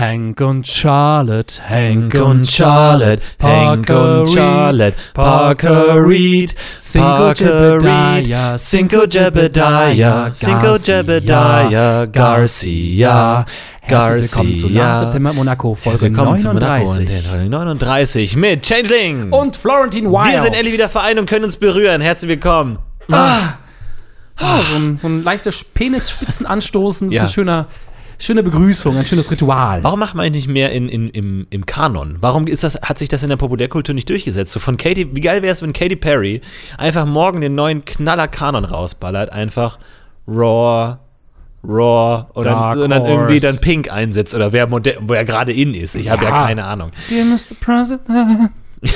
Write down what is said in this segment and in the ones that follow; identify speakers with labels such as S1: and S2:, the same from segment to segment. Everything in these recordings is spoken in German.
S1: Hank und Charlotte,
S2: Hank und Charlotte, Hank und Charlotte, Parker Reed, Parker Reed, Cinco Jebediah, Cinco Jebediah, Garcia,
S1: Herzlich willkommen zu. September Monaco, Folge
S2: Willkommen zu Monaco
S1: 39.
S2: und Folge 39 mit Changeling.
S1: Und Florentine Wild.
S2: wir sind endlich wieder vereint und können uns berühren. Herzlich willkommen.
S1: Ah, so, ein, so ein leichtes Penisspitzenanstoßen, das
S2: Ja.
S1: ist eine schöne, schöne Begrüßung, ein schönes Ritual.
S2: Warum macht man eigentlich nicht mehr in, in, im, im Kanon? Warum ist das, hat sich das in der Populärkultur nicht durchgesetzt? So von Katy, wie geil wäre es, wenn Katy Perry einfach morgen den neuen Knaller-Kanon rausballert? Einfach Raw, Raw oder dann
S1: Horse.
S2: irgendwie dann Pink einsetzt oder wer, moder- wo er gerade in ist. Ich habe ja
S1: Ja.
S2: keine Ahnung.
S1: Dear Mr. President.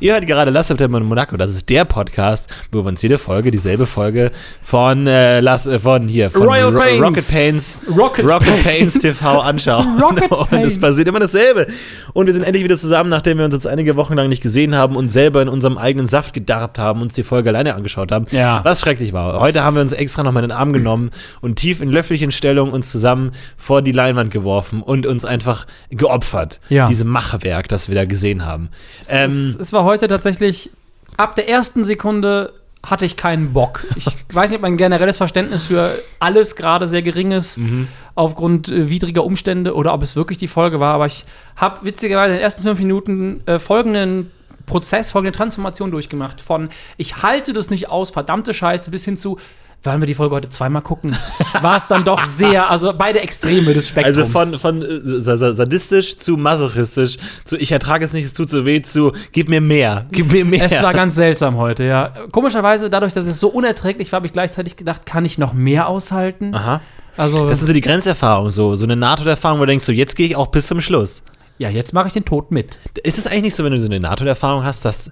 S2: Ihr hört gerade Last September in Monaco. Das ist der Podcast, wo wir uns jede Folge, dieselbe Folge von, äh, Last, äh, von hier, von
S1: Royal
S2: Ro
S1: Pains.
S2: Rocket Pains.
S1: Rocket
S2: Rocket Pains TV anschauen.
S1: Rocket
S2: und es
S1: Pains.
S2: passiert immer dasselbe. Und wir sind endlich wieder zusammen, nachdem wir uns jetzt einige Wochen lang nicht gesehen haben und selber in unserem eigenen Saft gedarbt haben, uns die Folge alleine angeschaut haben.
S1: Ja.
S2: Was schrecklich war. Heute haben wir uns extra nochmal in den Arm genommen und tief in löfflichen Stellung uns zusammen vor die Leinwand geworfen und uns einfach geopfert.
S1: Ja.
S2: Diesem Machwerk, das wir da gesehen haben. Ähm,
S1: es, es war heute tatsächlich, ab der ersten Sekunde hatte ich keinen Bock. Ich weiß nicht, ob mein generelles Verständnis für alles gerade sehr gering ist,
S2: Mhm.
S1: aufgrund äh, widriger Umstände oder ob es wirklich die Folge war. Aber ich habe witzigerweise in den ersten fünf Minuten äh, folgenden Prozess, folgende Transformation durchgemacht. Von ich halte das nicht aus, verdammte Scheiße, bis hin zu, wollen wir die Folge heute zweimal gucken, war es dann doch sehr, also beide Extreme des Spektrums.
S2: Also von, von äh, sa- sa- sadistisch zu masochistisch zu ich ertrage es nicht, es tut so weh zu gib mir mehr, gib mir mehr.
S1: Es war ganz seltsam heute, ja. Komischerweise, dadurch, dass es so unerträglich war, habe ich gleichzeitig gedacht, kann ich noch mehr aushalten?
S2: Aha.
S1: Also,
S2: Das sind so die Grenzerfahrungen, so, so eine NATO-Erfahrung, wo du denkst, so jetzt gehe ich auch bis zum Schluss.
S1: ja, jetzt mache ich den Tod mit.
S2: Ist es eigentlich nicht so, wenn du so eine NATO-Erfahrung hast, dass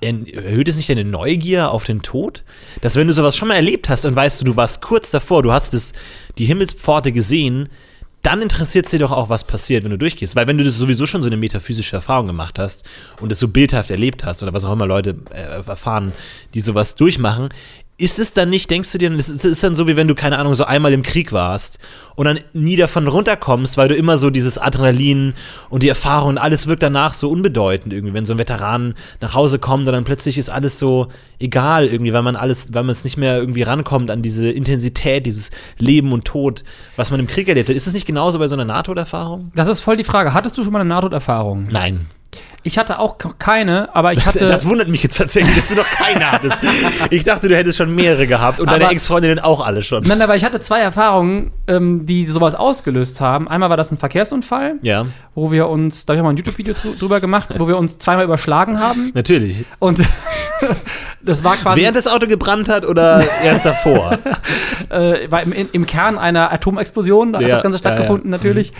S2: erhöht es nicht deine Neugier auf den Tod? Dass wenn du sowas schon mal erlebt hast und weißt du, du warst kurz davor, du hast das, die Himmelspforte gesehen, dann interessiert es dir doch auch, was passiert, wenn du durchgehst. Weil wenn du das sowieso schon so eine metaphysische Erfahrung gemacht hast und es so bildhaft erlebt hast oder was auch immer Leute äh, erfahren, die sowas durchmachen, ist es dann nicht, denkst du dir, es ist, dann so, wie wenn du, keine Ahnung, so einmal im Krieg warst und dann nie davon runterkommst, weil du immer so dieses Adrenalin und die Erfahrung und alles wirkt danach so unbedeutend irgendwie, wenn so ein Veteran nach Hause kommt und dann plötzlich ist alles so egal irgendwie, weil man alles, weil man es nicht mehr irgendwie rankommt an diese Intensität, dieses Leben und Tod, was man im Krieg erlebt hat. Ist es nicht genauso bei so einer NATO-Erfahrung?
S1: Das ist voll die Frage. Hattest du schon mal eine Nahtoderfahrung?
S2: Nein.
S1: Ich hatte auch keine, aber ich hatte.
S2: Das wundert mich jetzt tatsächlich, dass du noch keine hattest. Ich dachte, du hättest schon mehrere gehabt und deine
S1: Aber-
S2: Ex-Freundinnen auch alle schon.
S1: Nein, aber ich hatte zwei Erfahrungen, ähm, die sowas ausgelöst haben. Einmal war das ein Verkehrsunfall,
S2: Ja,
S1: wo wir uns, da habe ich mal ein YouTube-Video drüber gemacht, wo wir uns zweimal überschlagen haben.
S2: natürlich.
S1: Und das war quasi.
S2: Während das Auto gebrannt hat oder erst davor?
S1: äh, war im, im Kern einer Atomexplosion, da hat
S2: Ja,
S1: das Ganze
S2: ja, ja.
S1: stattgefunden, natürlich.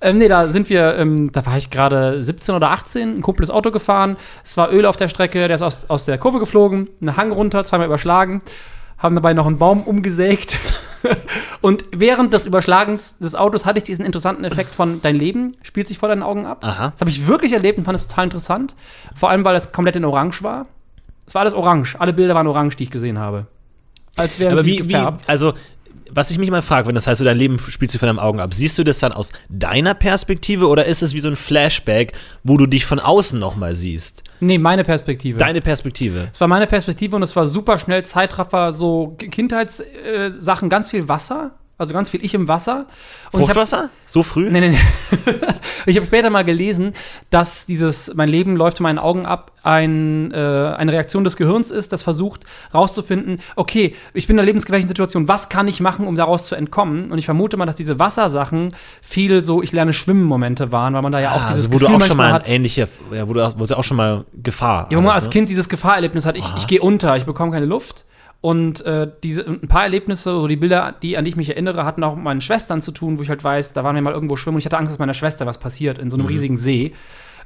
S1: Ähm, nee, da sind wir, ähm, da war ich gerade 17 oder 18, ein Kumpel ist Auto gefahren, es war Öl auf der Strecke, der ist aus, aus der Kurve geflogen, einen Hang runter, zweimal überschlagen, haben dabei noch einen Baum umgesägt. Und während des Überschlagens des Autos hatte ich diesen interessanten Effekt von dein Leben spielt sich vor deinen Augen ab.
S2: Aha.
S1: Das habe ich wirklich erlebt und fand es total interessant. Vor allem, weil es komplett in Orange war. Es war alles orange. Alle Bilder waren orange, die ich gesehen habe. Als wären
S2: Aber
S1: sie
S2: wie, wie,
S1: gefärbt.
S2: also, was ich mich mal frage, wenn das heißt, so dein Leben spielt sich von deinen Augen ab, siehst du das dann aus deiner Perspektive oder ist es wie so ein Flashback, wo du dich von außen nochmal siehst?
S1: Nee, meine Perspektive.
S2: Deine Perspektive.
S1: Es war meine Perspektive und es war super schnell Zeitraffer, so Kindheitssachen, äh, ganz viel Wasser, also ganz viel ich im Wasser. Und ich hab-
S2: Fruchtwasser? So früh?
S1: Nee, nee, nee. ich habe später mal gelesen, dass dieses Mein Leben läuft in meinen Augen ab ein, äh, eine Reaktion des Gehirns ist, das versucht rauszufinden, okay, ich bin in einer lebensgefährlichen Situation, was kann ich machen, um daraus zu entkommen? Und ich vermute mal, dass diese Wassersachen viel so ich lerne schwimmen Momente waren, weil man da ja auch
S2: Ah,
S1: dieses
S2: also, wo du
S1: Gefühl
S2: auch schon mal
S1: hat.
S2: ein ähnlicher, ja, wo du auch, wo du auch schon mal Gefahr
S1: Ja, wo man
S2: hattest,
S1: als
S2: ne?
S1: Kind dieses Gefahrerlebnis hat, ich, ich gehe unter, ich bekomme keine Luft. Und äh, diese, ein paar Erlebnisse, so die Bilder, die, an die ich mich erinnere, hatten auch mit meinen Schwestern zu tun, wo ich halt weiß, da waren wir mal irgendwo schwimmen und ich hatte Angst, dass meiner Schwester was passiert in so
S2: Mhm.
S1: einem riesigen See.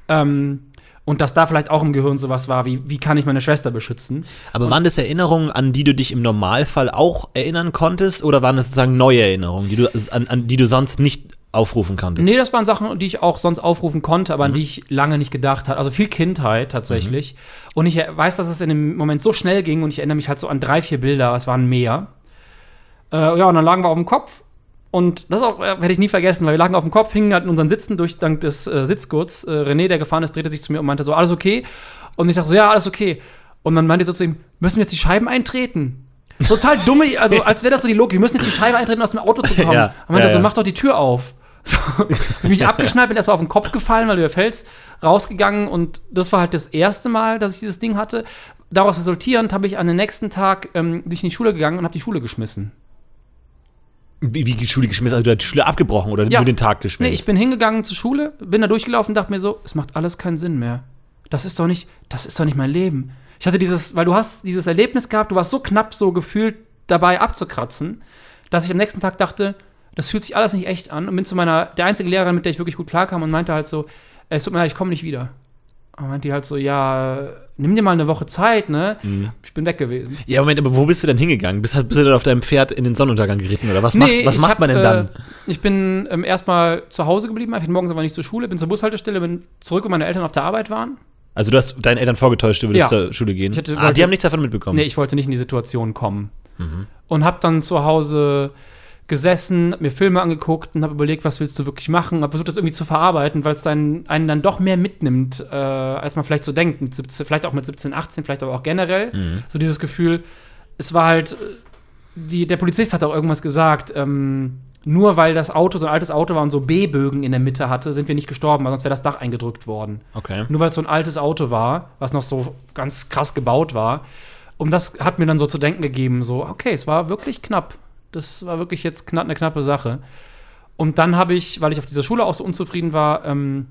S1: Ähm, und dass da vielleicht auch im Gehirn sowas war, wie, wie kann ich meine Schwester beschützen?
S2: Aber waren das Erinnerungen, an die du dich im Normalfall auch erinnern konntest oder waren das sozusagen neue Erinnerungen, die du, an, an die du sonst nicht aufrufen konntest?
S1: Nee, das waren Sachen, die ich auch sonst aufrufen konnte, aber an
S2: Mhm.
S1: die ich lange nicht gedacht habe. Also viel Kindheit tatsächlich. Und ich weiß, dass es in dem Moment so schnell ging und ich erinnere mich halt so an drei, vier Bilder, es waren mehr. Äh, ja, und dann lagen wir auf dem Kopf Und das auch, äh, werde ich nie vergessen, weil wir lagen auf dem Kopf, hingen halt in unseren Sitzen durch dank des äh, Sitzgurts. Äh, René, der gefahren ist, drehte sich zu mir und meinte so, alles okay? Und ich dachte so, ja, alles okay. Und dann meinte ich so zu ihm, müssen wir jetzt die Scheiben eintreten? Total dumme, also als wäre das so die Logik, wir müssen jetzt die Scheibe eintreten, um aus dem Auto zu kommen.
S2: Ja,
S1: und meinte
S2: ja,
S1: so,
S2: ja.
S1: mach doch die Tür auf. So, ich mich abgeschnallt, bin erstmal auf den Kopf gefallen, weil du fällst, rausgegangen und das war halt das erste Mal, dass ich dieses Ding hatte. Daraus resultierend habe ich an den nächsten Tag ähm, bin ich in die Schule gegangen und habe die Schule geschmissen.
S2: Wie, wie die Schule geschmissen? Also du hast die Schule abgebrochen oder
S1: Ja.
S2: nur den Tag geschmissen?
S1: Nee, ich bin hingegangen zur Schule, bin da durchgelaufen und dachte mir so, es macht alles keinen Sinn mehr. Das ist doch nicht, das ist doch nicht mein Leben. Ich hatte dieses, weil du hast dieses Erlebnis gehabt, du warst so knapp so gefühlt dabei abzukratzen, dass ich am nächsten Tag dachte, das fühlt sich alles nicht echt an und bin zu meiner, der einzige Lehrerin, mit der ich wirklich gut klarkam und meinte halt so, es tut mir leid, ich komme nicht wieder. Und meinte die halt so, ja, nimm dir mal eine Woche Zeit, ne?
S2: Mhm.
S1: Ich bin weg gewesen.
S2: Ja, Moment, aber wo bist du denn hingegangen? Bist, bist du dann auf deinem Pferd in den Sonnenuntergang geritten oder was macht, was
S1: ich
S2: macht
S1: hab,
S2: man denn dann?
S1: Äh, ich bin ähm, erstmal zu Hause geblieben, einfach morgens aber nicht zur Schule, bin zur Bushaltestelle, bin zurück, wo meine Eltern auf der Arbeit waren.
S2: Also du hast deinen Eltern vorgetäuscht, du würdest
S1: Ja.
S2: zur Schule gehen.
S1: Ich hätte-
S2: ah, die haben nichts davon mitbekommen.
S1: Nee, ich wollte nicht in die Situation kommen.
S2: Mhm.
S1: Und habe dann zu Hause gesessen, hab mir Filme angeguckt und habe überlegt, was willst du wirklich machen, habe versucht, das irgendwie zu verarbeiten, weil es dann, einen dann doch mehr mitnimmt, äh, als man vielleicht so denkt. Mit 17, vielleicht auch mit 17, 18, vielleicht aber auch generell.
S2: Mhm.
S1: So dieses Gefühl, es war halt, äh, die, der Polizist hat auch irgendwas gesagt, ähm, nur weil das Auto so ein altes Auto war und so B-Bögen in der Mitte hatte, sind wir nicht gestorben, weil sonst wäre das Dach eingedrückt worden.
S2: Okay.
S1: Nur weil es so ein altes Auto war, was noch so ganz krass gebaut war. Und das hat mir dann so zu denken gegeben, so, okay, es war wirklich knapp. Das war wirklich jetzt knapp, eine knappe Sache. Und dann habe ich, weil ich auf dieser Schule auch so unzufrieden war, ähm,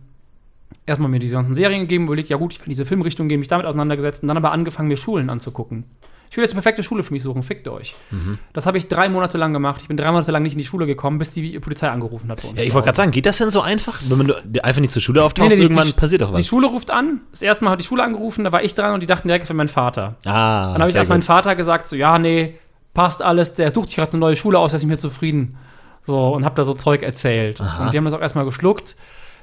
S1: erstmal mir diese ganzen Serien gegeben, überlegt, ja gut, ich will in diese Filmrichtung gehen, mich damit auseinandergesetzt und dann aber angefangen, mir Schulen anzugucken. Ich will jetzt eine perfekte Schule für mich suchen, fickt euch.
S2: Mhm.
S1: Das habe ich drei Monate lang gemacht. Ich bin drei Monate lang nicht in die Schule gekommen, bis die Polizei angerufen hat. bei uns
S2: Ja, ich wollte gerade sagen, geht das denn so einfach? Wenn man einfach nicht zur Schule auftauchst,
S1: Nee, nee, die-
S2: irgendwann
S1: die-
S2: passiert doch
S1: Die
S2: was.
S1: Schule ruft an. Das erste Mal hat die Schule angerufen, da war ich dran und die dachten direkt, es wäre mein Vater.
S2: Ah,
S1: Dann habe ich erst meinen
S2: gut.
S1: Vater gesagt, so, ja, nee, passt alles, der sucht sich gerade eine neue Schule aus, der ist nicht mehr zufrieden. So, und habe da so Zeug erzählt.
S2: Aha.
S1: Und die haben das auch erstmal geschluckt.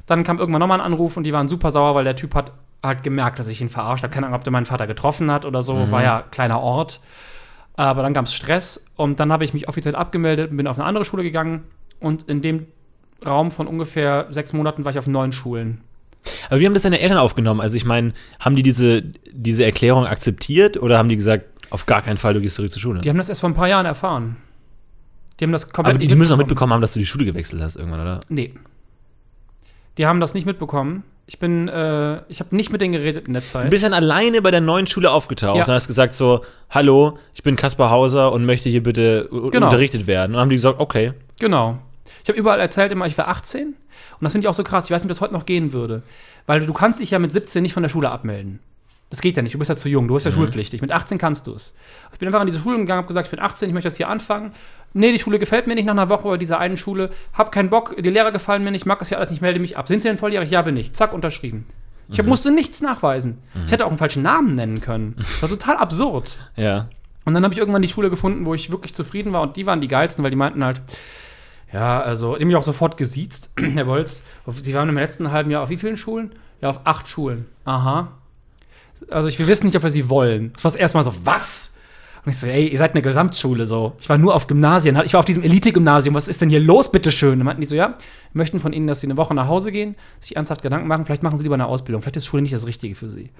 S1: Dann kam irgendwann nochmal ein Anruf und die waren super sauer, weil der Typ hat halt gemerkt, dass ich ihn verarscht habe. Keine Ahnung, ob der meinen Vater getroffen hat oder so.
S2: Mhm.
S1: War ja kleiner Ort. Aber dann gab es Stress und dann habe ich mich offiziell abgemeldet und bin auf eine andere Schule gegangen. Und in dem Raum von ungefähr sechs Monaten war ich auf neun Schulen.
S2: Aber wie haben das deine Eltern aufgenommen? Also ich meine, haben die diese, diese Erklärung akzeptiert oder haben die gesagt, auf gar keinen Fall, du gehst zurück zur Schule?
S1: Die haben das erst vor ein paar Jahren erfahren. Die haben das komplett
S2: Aber die, die müssen auch
S1: mitbekommen.
S2: haben, dass du die Schule gewechselt hast irgendwann, oder?
S1: Nee. Die haben das nicht mitbekommen. Ich bin, äh, ich habe nicht mit denen geredet in der
S2: Du
S1: Zeit.
S2: bist dann alleine bei der neuen Schule aufgetaucht
S1: Ja.
S2: und hast gesagt so, hallo, ich bin Kaspar Hauser und möchte hier bitte
S1: Genau.
S2: unterrichtet werden. Und dann haben die gesagt, okay.
S1: Genau. Ich habe überall erzählt immer, ich war 18. Und das finde ich auch so krass. Ich weiß nicht, ob das heute noch gehen würde. Weil du kannst dich ja mit 17 nicht von der Schule abmelden. Das geht ja nicht. Du bist ja zu jung. Du bist ja schulpflichtig. Mit 18 kannst du es. Ich bin einfach an diese Schule gegangen, habe gesagt, ich bin 18, ich möchte das hier anfangen. Nee, die Schule gefällt mir nicht nach einer Woche bei dieser einen Schule. Hab keinen Bock, die Lehrer gefallen mir nicht, mag das hier alles nicht, melde mich ab. Sind Sie denn volljährig? Ja, bin ich. Zack, unterschrieben. Ich hab, musste nichts nachweisen. Ich hätte auch einen falschen Namen nennen können. Das war total absurd.
S2: Ja.
S1: Und dann habe ich irgendwann die Schule gefunden, wo ich wirklich zufrieden war. Und die waren die geilsten, weil die meinten halt, ja, also, die haben mich auch sofort gesiezt, Herr Bolz. Sie waren im letzten halben Jahr auf wie vielen Schulen? Ja, auf acht Schulen. Aha. Also, ich, wir wissen nicht, ob wir sie wollen. Das war das erste Mal so, was? Und ich so, ey, ihr seid eine Gesamtschule, so. Ich war nur auf Gymnasien, ich war auf diesem Elite-Gymnasium, was ist denn hier los, bitteschön? Dann meinten die so, ja, wir möchten von Ihnen, dass Sie eine Woche nach Hause gehen, sich ernsthaft Gedanken machen, vielleicht machen Sie lieber eine Ausbildung, vielleicht ist Schule nicht das Richtige für Sie.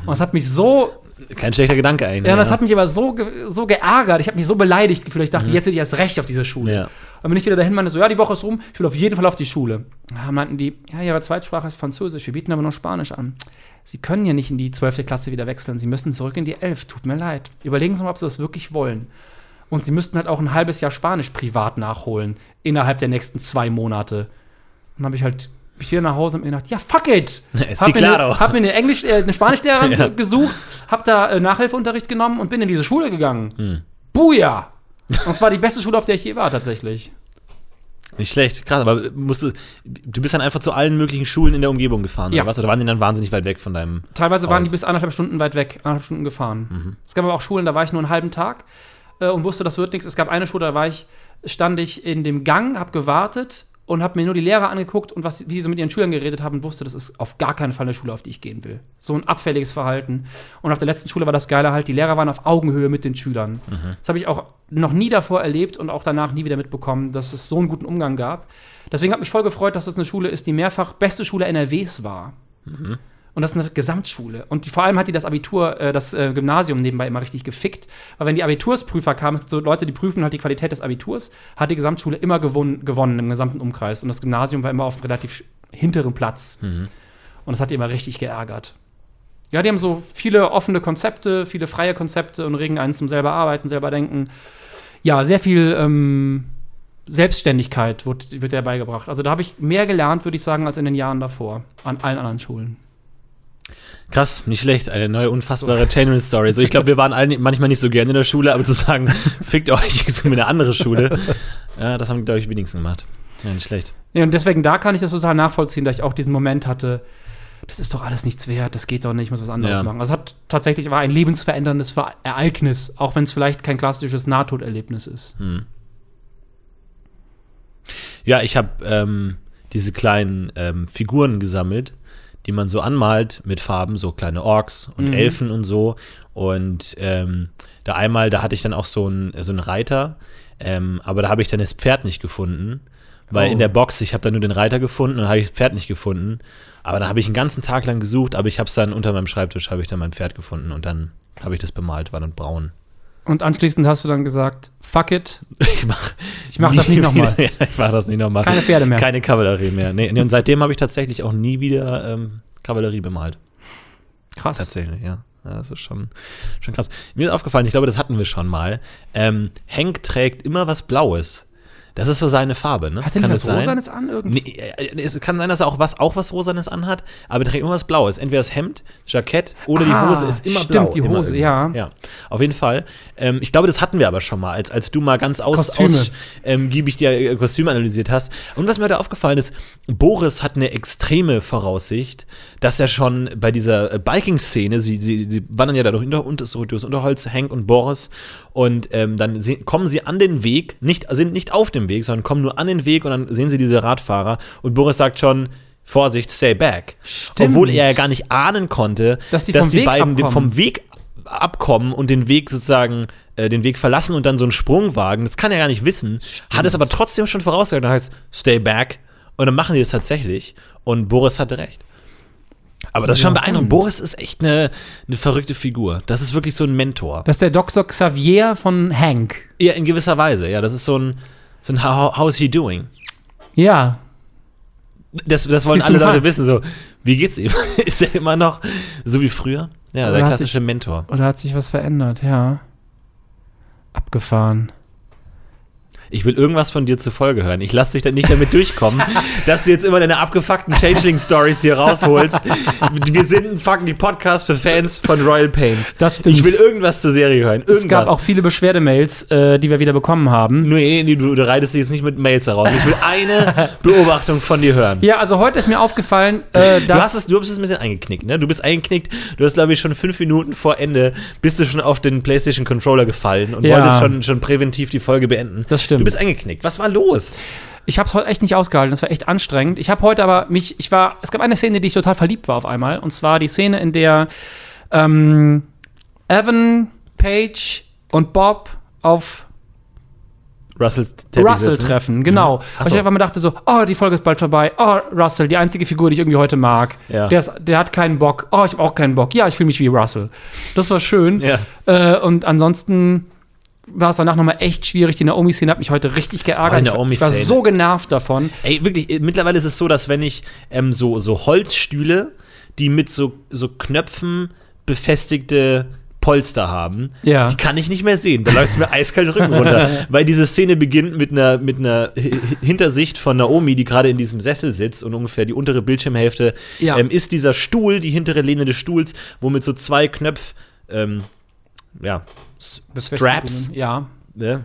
S1: Und das hat mich so
S2: Kein schlechter Gedanke eigentlich.
S1: ja, das hat mich aber so, so geärgert. Ich habe mich so beleidigt gefühlt. Ich dachte, jetzt hätte ich erst recht auf diese Schule.
S2: Ja.
S1: Dann bin ich wieder dahin, meinte so, ja, die Woche ist rum, ich will auf jeden Fall auf die Schule. Da meinten die, ja, ihre Zweitsprache ist Französisch, wir bieten aber nur Spanisch an. Sie können ja nicht in die 12. Klasse wieder wechseln, Sie müssen zurück in die 11. Tut mir leid. Überlegen Sie mal, ob Sie das wirklich wollen. Und Sie müssten halt auch ein halbes Jahr Spanisch privat nachholen, innerhalb der nächsten zwei Monate. Und dann habe ich halt wieder nach Hause und mir gedacht, ja, fuck it. Hab, mir eine, hab mir eine Englisch, äh, eine Spanischlehrerin
S2: Ja.
S1: gesucht, hab da äh, Nachhilfeunterricht genommen und bin in diese Schule gegangen.
S2: Hm.
S1: Buja! Und es war die beste Schule, auf der ich je war, tatsächlich.
S2: Nicht schlecht, krass, aber musst du, du bist dann einfach zu allen möglichen Schulen in der Umgebung gefahren,
S1: Ja.
S2: oder was? Oder waren die dann wahnsinnig weit weg von deinem.
S1: Teilweise waren
S2: Aus.
S1: die bis anderthalb Stunden weit weg, anderthalb Stunden gefahren.
S2: Mhm.
S1: Es gab aber auch Schulen, da war ich nur einen halben Tag äh, und wusste, das wird nichts. Es gab eine Schule, da war ich, stand ich in dem Gang, hab gewartet und habe mir nur die Lehrer angeguckt und was, wie sie so mit ihren Schülern geredet haben und wusste, das ist auf gar keinen Fall eine Schule, auf die ich gehen will. So ein abfälliges Verhalten. Und auf der letzten Schule war das Geile halt, die Lehrer waren auf Augenhöhe mit den Schülern. Das habe ich auch noch nie davor erlebt und auch danach nie wieder mitbekommen, dass es so einen guten Umgang gab. Deswegen hat mich voll gefreut, dass das eine Schule ist, die mehrfach beste Schule NRWs war. Und das ist eine Gesamtschule. Und die, vor allem hat die das Abitur, äh, das äh, Gymnasium nebenbei immer richtig gefickt. Weil wenn die Abitursprüfer kamen, so Leute, die prüfen halt die Qualität des Abiturs, hat die Gesamtschule immer gewonnen, gewonnen im gesamten Umkreis. Und das Gymnasium war immer auf einem relativ hinteren Platz. Und das hat die immer richtig geärgert. Ja, die haben so viele offene Konzepte, viele freie Konzepte und regen einen zum selber arbeiten, selber denken. Ja, sehr viel ähm, Selbstständigkeit wird, wird der beigebracht. Also da habe ich mehr gelernt, würde ich sagen, als in den Jahren davor an allen anderen Schulen.
S2: Krass, nicht schlecht. Eine neue unfassbare Chainmail-Story. So, ich glaube, wir waren alle manchmal nicht so gerne in der Schule, aber zu sagen, fickt euch, ich suche mir eine andere Schule, ja, das haben, glaube ich, wenigstens gemacht. Ja, nicht schlecht.
S1: Ja, und deswegen da kann ich das total nachvollziehen, da ich auch diesen Moment hatte, das ist doch alles nichts wert, das geht doch nicht, ich muss was anderes
S2: Ja.
S1: machen. Also es hat tatsächlich war ein lebensveränderndes Ver Ereignis, auch wenn es vielleicht kein klassisches Nahtoderlebnis ist.
S2: Ja, ich habe ähm, diese kleinen ähm, Figuren gesammelt, die man so anmalt mit Farben, so kleine Orks und
S1: Mhm.
S2: Elfen und so. Und ähm, da einmal, da hatte ich dann auch so einen, so einen Reiter, ähm, aber da habe ich dann das Pferd nicht gefunden. Weil
S1: Oh.
S2: in der Box, ich habe dann nur den Reiter gefunden und habe ich das Pferd nicht gefunden. Aber dann habe ich einen ganzen Tag lang gesucht, aber ich habe es dann unter meinem Schreibtisch, habe ich dann mein Pferd gefunden und dann habe ich das bemalt, war dann braun.
S1: Und anschließend hast du dann gesagt, fuck it,
S2: Ich mache
S1: ich mach das nicht nochmal.
S2: Ja, ich mache das nicht nochmal.
S1: Keine Pferde mehr.
S2: Keine Kavallerie mehr. Nee, nee, und seitdem habe ich tatsächlich auch nie wieder ähm, Kavallerie bemalt.
S1: Krass.
S2: Tatsächlich, ja. ja. Das ist schon, schon krass. Mir ist aufgefallen, ich glaube, das hatten wir schon mal. Ähm, Hank trägt immer was Blaues. Das ist so seine Farbe, ne?
S1: Hat er nicht
S2: das
S1: was Rosanes an irgendwie?
S2: Nee, äh, es kann sein, dass er auch was, auch was Rosanes anhat, aber er trägt immer was Blaues. Entweder das Hemd, das Jackett oder
S1: Ah,
S2: die Hose ist immer
S1: stimmt,
S2: blau.
S1: die
S2: Immer
S1: Hose, ja.
S2: Ja, auf jeden Fall. Ähm, ich glaube, das hatten wir aber schon mal, als, als du mal ganz aus,
S1: Kostüme.
S2: aus ähm, die äh, Kostüme analysiert hast. Und was mir da aufgefallen ist, Boris hat eine extreme Voraussicht, dass er schon bei dieser äh, Biking-Szene, sie, sie, sie wandern ja da durch, durchs Unterholz, Hank und Boris, und ähm, dann kommen sie an den Weg, nicht, sind nicht auf dem Weg, sondern kommen nur an den Weg und dann sehen sie diese Radfahrer und Boris sagt schon, Vorsicht, stay back.
S1: Stimmt.
S2: Obwohl er ja gar nicht ahnen konnte,
S1: Dass die vom Weg
S2: beiden
S1: abkommen.
S2: vom Weg abkommen und den Weg sozusagen äh, den Weg verlassen und dann so einen Sprung wagen. Das kann er gar nicht wissen. Hat es aber trotzdem schon vorausgesagt. Dann heißt stay back. Und dann machen die das tatsächlich. Und Boris hatte recht. Aber das ist schon beeindruckend. Boris ist echt eine, eine verrückte Figur. Das ist wirklich so ein Mentor.
S1: Das ist der Dr. Xavier von Hank.
S2: Ja, in gewisser Weise. Ja, das ist so ein, so How, how's he doing?
S1: Ja.
S2: Das, das wollen alle Leute wissen. So, wie geht's ihm? ist er immer noch so wie früher? Ja,
S1: Oder
S2: der klassische
S1: sich-
S2: Mentor.
S1: Oder hat sich was verändert? Ja. Abgefahren.
S2: Ich will irgendwas von dir zur Folge hören. Ich lasse dich dann nicht damit durchkommen, dass du jetzt immer deine abgefuckten Changeling-Stories hier rausholst. Wir sind ein fucking Podcast für Fans von Royal Pains.
S1: Das stimmt.
S2: Ich will irgendwas zur Serie hören. Irgendwas.
S1: Es gab auch viele Beschwerdemails, äh, die wir wieder bekommen haben.
S2: Nee, nee, du, du reitest dich jetzt nicht mit Mails heraus. Ich will eine Beobachtung von dir hören.
S1: Ja, also heute ist mir aufgefallen, äh,
S2: Du
S1: dass
S2: hast es, du bist ein bisschen eingeknickt, ne? Du bist eingeknickt. Du hast, glaube ich, schon fünf Minuten vor Ende bist du schon auf den PlayStation Controller gefallen und
S1: Ja.
S2: wolltest schon, schon präventiv die Folge beenden.
S1: Das stimmt.
S2: Du bist eingeknickt. Was war los?
S1: Ich habe es heute echt nicht ausgehalten. Das war echt anstrengend. Ich habe heute aber mich, ich war, es gab eine Szene, die ich total verliebt war auf einmal. Und zwar die Szene, in der ähm, Evan, Paige und Bob auf
S2: Russell
S1: Russell treffen. Genau.
S2: Mhm.
S1: Und ich einfach mal dachte so, oh, die Folge ist bald vorbei. Oh, Russell, die einzige Figur, die ich irgendwie heute mag.
S2: Ja.
S1: Der, ist, der hat keinen Bock. Oh, ich habe auch keinen Bock. Ja, ich fühle mich wie Russell. Das war schön.
S2: Ja.
S1: Äh, und ansonsten war es danach nochmal echt schwierig. Die Naomi-Szene hat mich heute richtig geärgert.
S2: Oh,
S1: ich, war- ich war
S2: Naomi-Szene.
S1: so genervt davon.
S2: Ey, wirklich, äh, mittlerweile ist es so, dass wenn ich ähm, so, so Holzstühle, die mit so, so Knöpfen befestigte Polster haben,
S1: Ja.
S2: die kann ich nicht mehr sehen. Da läuft es mir eiskalt den Rücken runter. weil diese Szene beginnt mit einer, mit einer Hintersicht von Naomi, die gerade in diesem Sessel sitzt und ungefähr die untere Bildschirmhälfte
S1: Ja.
S2: ähm, ist dieser Stuhl, die hintere Lehne des Stuhls, wo mit so zwei Knöpf, ähm, ja, Straps
S1: Ja.
S2: ne,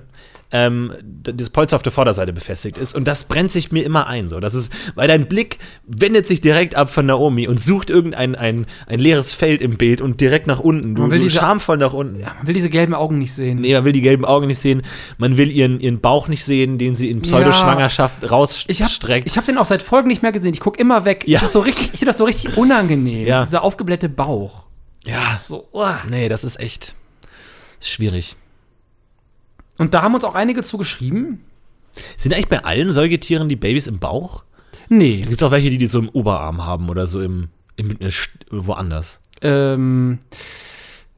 S2: ähm, das Polster auf der Vorderseite befestigt ist. Und das brennt sich mir immer ein. So. Das ist, weil dein Blick wendet sich direkt ab von Naomi und sucht irgendein ein, ein leeres Feld im Bild und direkt nach unten. Du,
S1: Man will
S2: du
S1: diese-
S2: schamvoll nach unten.
S1: Ja, man will diese gelben Augen nicht sehen.
S2: Nee, man will die gelben Augen nicht sehen. Man will ihren, ihren Bauch nicht sehen, den sie in Pseudoschwangerschaft
S1: habe
S2: rausstreckt.
S1: ich hab den auch seit Folgen nicht mehr gesehen. Ich gucke immer weg.
S2: Ja.
S1: Das so richtig, ich finde das so richtig unangenehm.
S2: Ja.
S1: Dieser aufgeblähte Bauch.
S2: ja,
S1: So, uah.
S2: nee, das ist echt ist schwierig.
S1: Und da haben uns auch einige zu geschrieben.
S2: Sind eigentlich bei allen Säugetieren die Babys im Bauch?
S1: Nee.
S2: Gibt es auch welche, die die so im Oberarm haben oder so im, im äh, woanders?
S1: Ähm,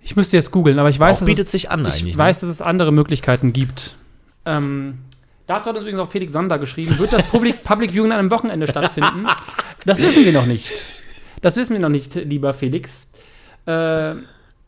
S1: ich müsste jetzt googeln, aber ich weiß,
S2: Bauch
S1: dass
S2: bietet
S1: es,
S2: sich an
S1: ich
S2: eigentlich. ne?
S1: weiß, dass es andere Möglichkeiten gibt. Ähm, dazu hat uns übrigens auch Felix Sander geschrieben. Wird das Public, Public Viewing an einem Wochenende stattfinden? Das wissen wir noch nicht. Das wissen wir noch nicht, lieber Felix. Äh,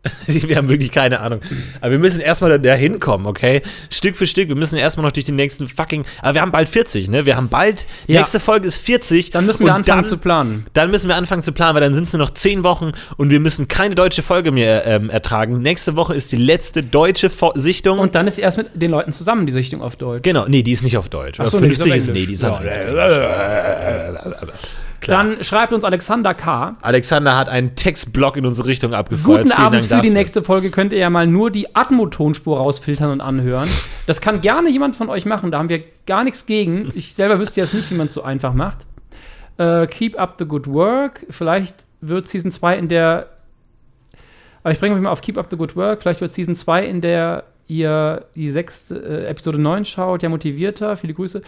S2: Wir haben wirklich keine Ahnung. Aber wir müssen erstmal da hinkommen, okay? Stück für Stück. Wir müssen erstmal noch durch die nächsten fucking. Aber wir haben bald 40, ne? Wir haben bald.
S1: Ja.
S2: Nächste Folge ist 40.
S1: dann müssen wir anfangen
S2: dann,
S1: zu planen.
S2: Dann müssen wir anfangen zu planen, weil dann sind es nur noch 10 Wochen und wir müssen keine deutsche Folge mehr ähm, ertragen. Nächste Woche ist die letzte deutsche Fo Sichtung.
S1: Und dann ist sie erst mit den Leuten zusammen, die Sichtung auf Deutsch.
S2: genau, nee, die ist nicht auf Deutsch.
S1: Ach so,
S2: Oder
S1: nee, die ist
S2: 50
S1: auf
S2: ist,
S1: Englisch.
S2: nee, die ist
S1: Ja.
S2: auf Englisch.
S1: Dann schreibt uns Alexander K.
S2: Alexander hat einen Textblock in unsere Richtung abgefeuert.
S1: Guten
S2: Vielen
S1: Abend
S2: Dank
S1: für die
S2: dafür.
S1: nächste Folge könnt ihr ja mal nur die Atmo-Tonspur rausfiltern und anhören. Das kann gerne jemand von euch machen, da haben wir gar nichts gegen. Ich selber wüsste jetzt nicht, wie man es so einfach macht. Äh, keep up the good work. Vielleicht wird Season 2 in der. Aber ich bringe euch mal auf Keep up the good work. Vielleicht wird Season 2 in der ihr die sechste äh, Episode 9 schaut, ja motivierter. Viele Grüße.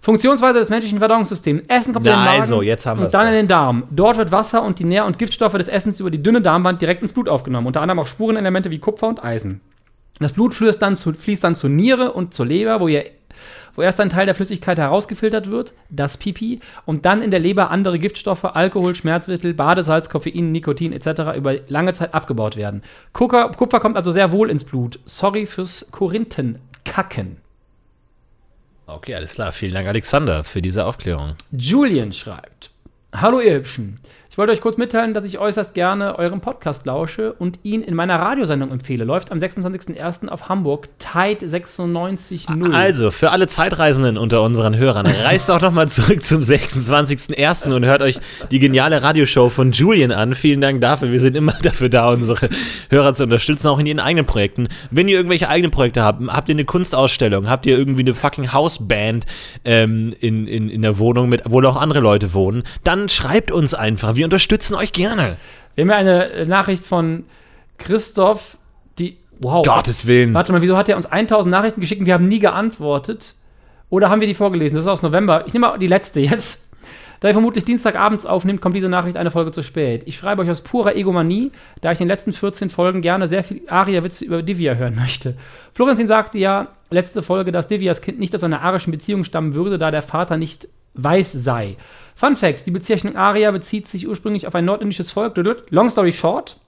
S1: Funktionsweise des menschlichen Verdauungssystems. Essen kommt in den
S2: Na,
S1: Magen
S2: also, jetzt haben
S1: und dann in den Darm. Dort wird Wasser und die Nähr- und Giftstoffe des Essens über die dünne Darmwand direkt ins Blut aufgenommen. Unter anderem auch Spurenelemente wie Kupfer und Eisen. Das Blut fließt dann, zu, fließt dann zur Niere und zur Leber, wo, ihr, wo erst ein Teil der Flüssigkeit herausgefiltert wird, das Pipi, und dann in der Leber andere Giftstoffe, Alkohol, Schmerzmittel, Badesalz, Koffein, Nikotin etc. über lange Zeit abgebaut werden. Kupfer, Kupfer kommt also sehr wohl ins Blut. Sorry fürs Korinthenkacken.
S2: Okay, alles klar. Vielen Dank, Alexander, für diese Aufklärung.
S1: Julian schreibt: Hallo, ihr Hübschen. Ich wollte euch kurz mitteilen, dass ich äußerst gerne eurem Podcast lausche und ihn in meiner Radiosendung empfehle. Läuft am 26.01. auf Hamburg, Tide 96.0.
S2: Also, für alle Zeitreisenden unter unseren Hörern, reist auch nochmal zurück zum 26.01. und hört euch die geniale Radioshow von Julian an. Vielen Dank dafür. Wir sind immer dafür da, unsere Hörer zu unterstützen, auch in ihren eigenen Projekten. Wenn ihr irgendwelche eigenen Projekte habt, habt ihr eine Kunstausstellung, habt ihr irgendwie eine fucking Hausband ähm, in, in, in der Wohnung, mit, wo auch andere Leute wohnen, dann schreibt uns einfach. Wir unterstützen euch gerne.
S1: Wir haben ja eine äh, Nachricht von Christoph, die. Wow.
S2: Gottes Willen.
S1: Warte mal, wieso hat er uns 1000 Nachrichten geschickt und wir haben nie geantwortet? Oder haben wir die vorgelesen? Das ist aus November. Ich nehme mal die letzte jetzt. Da ihr vermutlich Dienstagabends aufnimmt, kommt diese Nachricht eine Folge zu spät. Ich schreibe euch aus purer Egomanie, da ich in den letzten 14 Folgen gerne sehr viel Aria-Witze über Divya hören möchte. Florentin sagte ja letzte Folge, dass Divyas Kind nicht aus einer arischen Beziehung stammen würde, da der Vater nicht weiß sei. Fun Fact: Die Bezeichnung Aria bezieht sich ursprünglich auf ein nordindisches Volk. Long story short.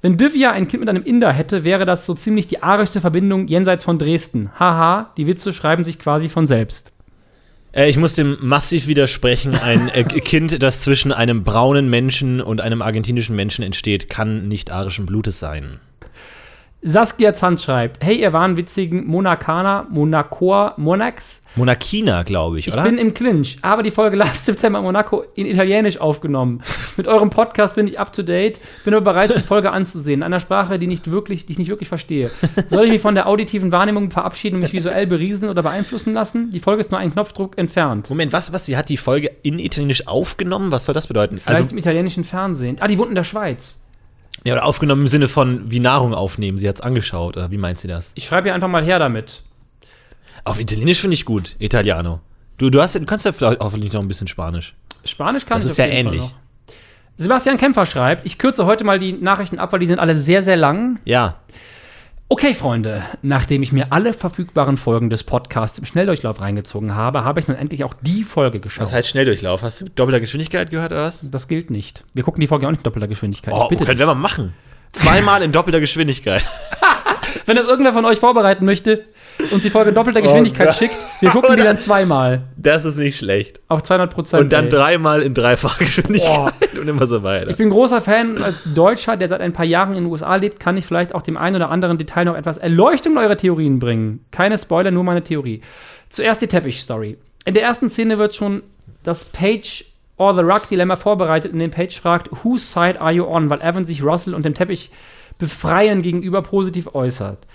S1: Wenn Divya ein Kind mit einem Inder hätte, wäre das so ziemlich die arischste Verbindung jenseits von Dresden. Haha, die Witze schreiben sich quasi von selbst.
S2: Äh, ich muss dem massiv widersprechen. Ein äh, Kind, das zwischen einem braunen Menschen und einem argentinischen Menschen entsteht, kann nicht arischen Blutes sein.
S1: Saskia Zand schreibt: Hey, ihr wahnwitzigen Monakaner, Monacoa, Monax.
S2: Monarchina, glaube ich,
S1: Ich
S2: oder?
S1: bin im Clinch, aber die Folge Last September Monaco in Italienisch aufgenommen. Mit eurem Podcast bin ich up to date, bin aber bereit, die Folge anzusehen. In einer Sprache, die, nicht wirklich, die ich nicht wirklich verstehe. Soll ich mich von der auditiven Wahrnehmung verabschieden und mich visuell berieseln oder beeinflussen lassen? Die Folge ist nur einen Knopfdruck entfernt.
S2: Moment, was, was? Sie hat die Folge in Italienisch aufgenommen? Was soll das bedeuten?
S1: Vielleicht
S2: Also,
S1: im italienischen Fernsehen. Ah, die wohnt in der Schweiz.
S2: ja, oder aufgenommen im Sinne von wie Nahrung aufnehmen. Sie hat es angeschaut, oder wie meint sie das?
S1: Ich schreibe ihr einfach mal her damit.
S2: Auf Italienisch finde ich gut, Italiano. Du, du, hast, du kannst ja vielleicht hoffentlich noch ein bisschen Spanisch.
S1: Spanisch kann
S2: Das
S1: ich
S2: ist
S1: auf
S2: ja ähnlich.
S1: Sebastian Kämpfer schreibt, ich kürze heute mal die Nachrichten ab, weil die sind alle sehr, sehr lang.
S2: Ja,
S1: Okay, Freunde, nachdem ich mir alle verfügbaren Folgen des Podcasts im Schnelldurchlauf reingezogen habe, habe ich nun endlich auch die Folge geschaut.
S2: was heißt Schnelldurchlauf? Hast du mit doppelter Geschwindigkeit gehört, oder was?
S1: das gilt nicht. Wir gucken die Folge auch nicht in doppelter Geschwindigkeit.
S2: Oh,
S1: ich bitte
S2: können
S1: dich.
S2: wir mal machen. Zweimal in doppelter Geschwindigkeit.
S1: Wenn das irgendwer von euch vorbereiten möchte, uns die Folge doppelter
S2: Oh
S1: Geschwindigkeit
S2: Gott.
S1: schickt, wir gucken die dann zweimal.
S2: Das ist nicht schlecht.
S1: Auf 200 Prozent.
S2: Und dann dreimal in dreifacher Geschwindigkeit und immer so weiter.
S1: Ich bin großer Fan als Deutscher, der seit ein paar Jahren in den USA lebt, kann ich vielleicht auch dem einen oder anderen Detail noch etwas Erleuchtung in eure Theorien bringen. Keine Spoiler, nur meine Theorie. Zuerst die Teppich-Story. In der ersten Szene wird schon das Page or the Rug Dilemma vorbereitet, in dem Page fragt, whose side are you on, weil Evan sich Russell und dem Teppich befreien gegenüber positiv äußert.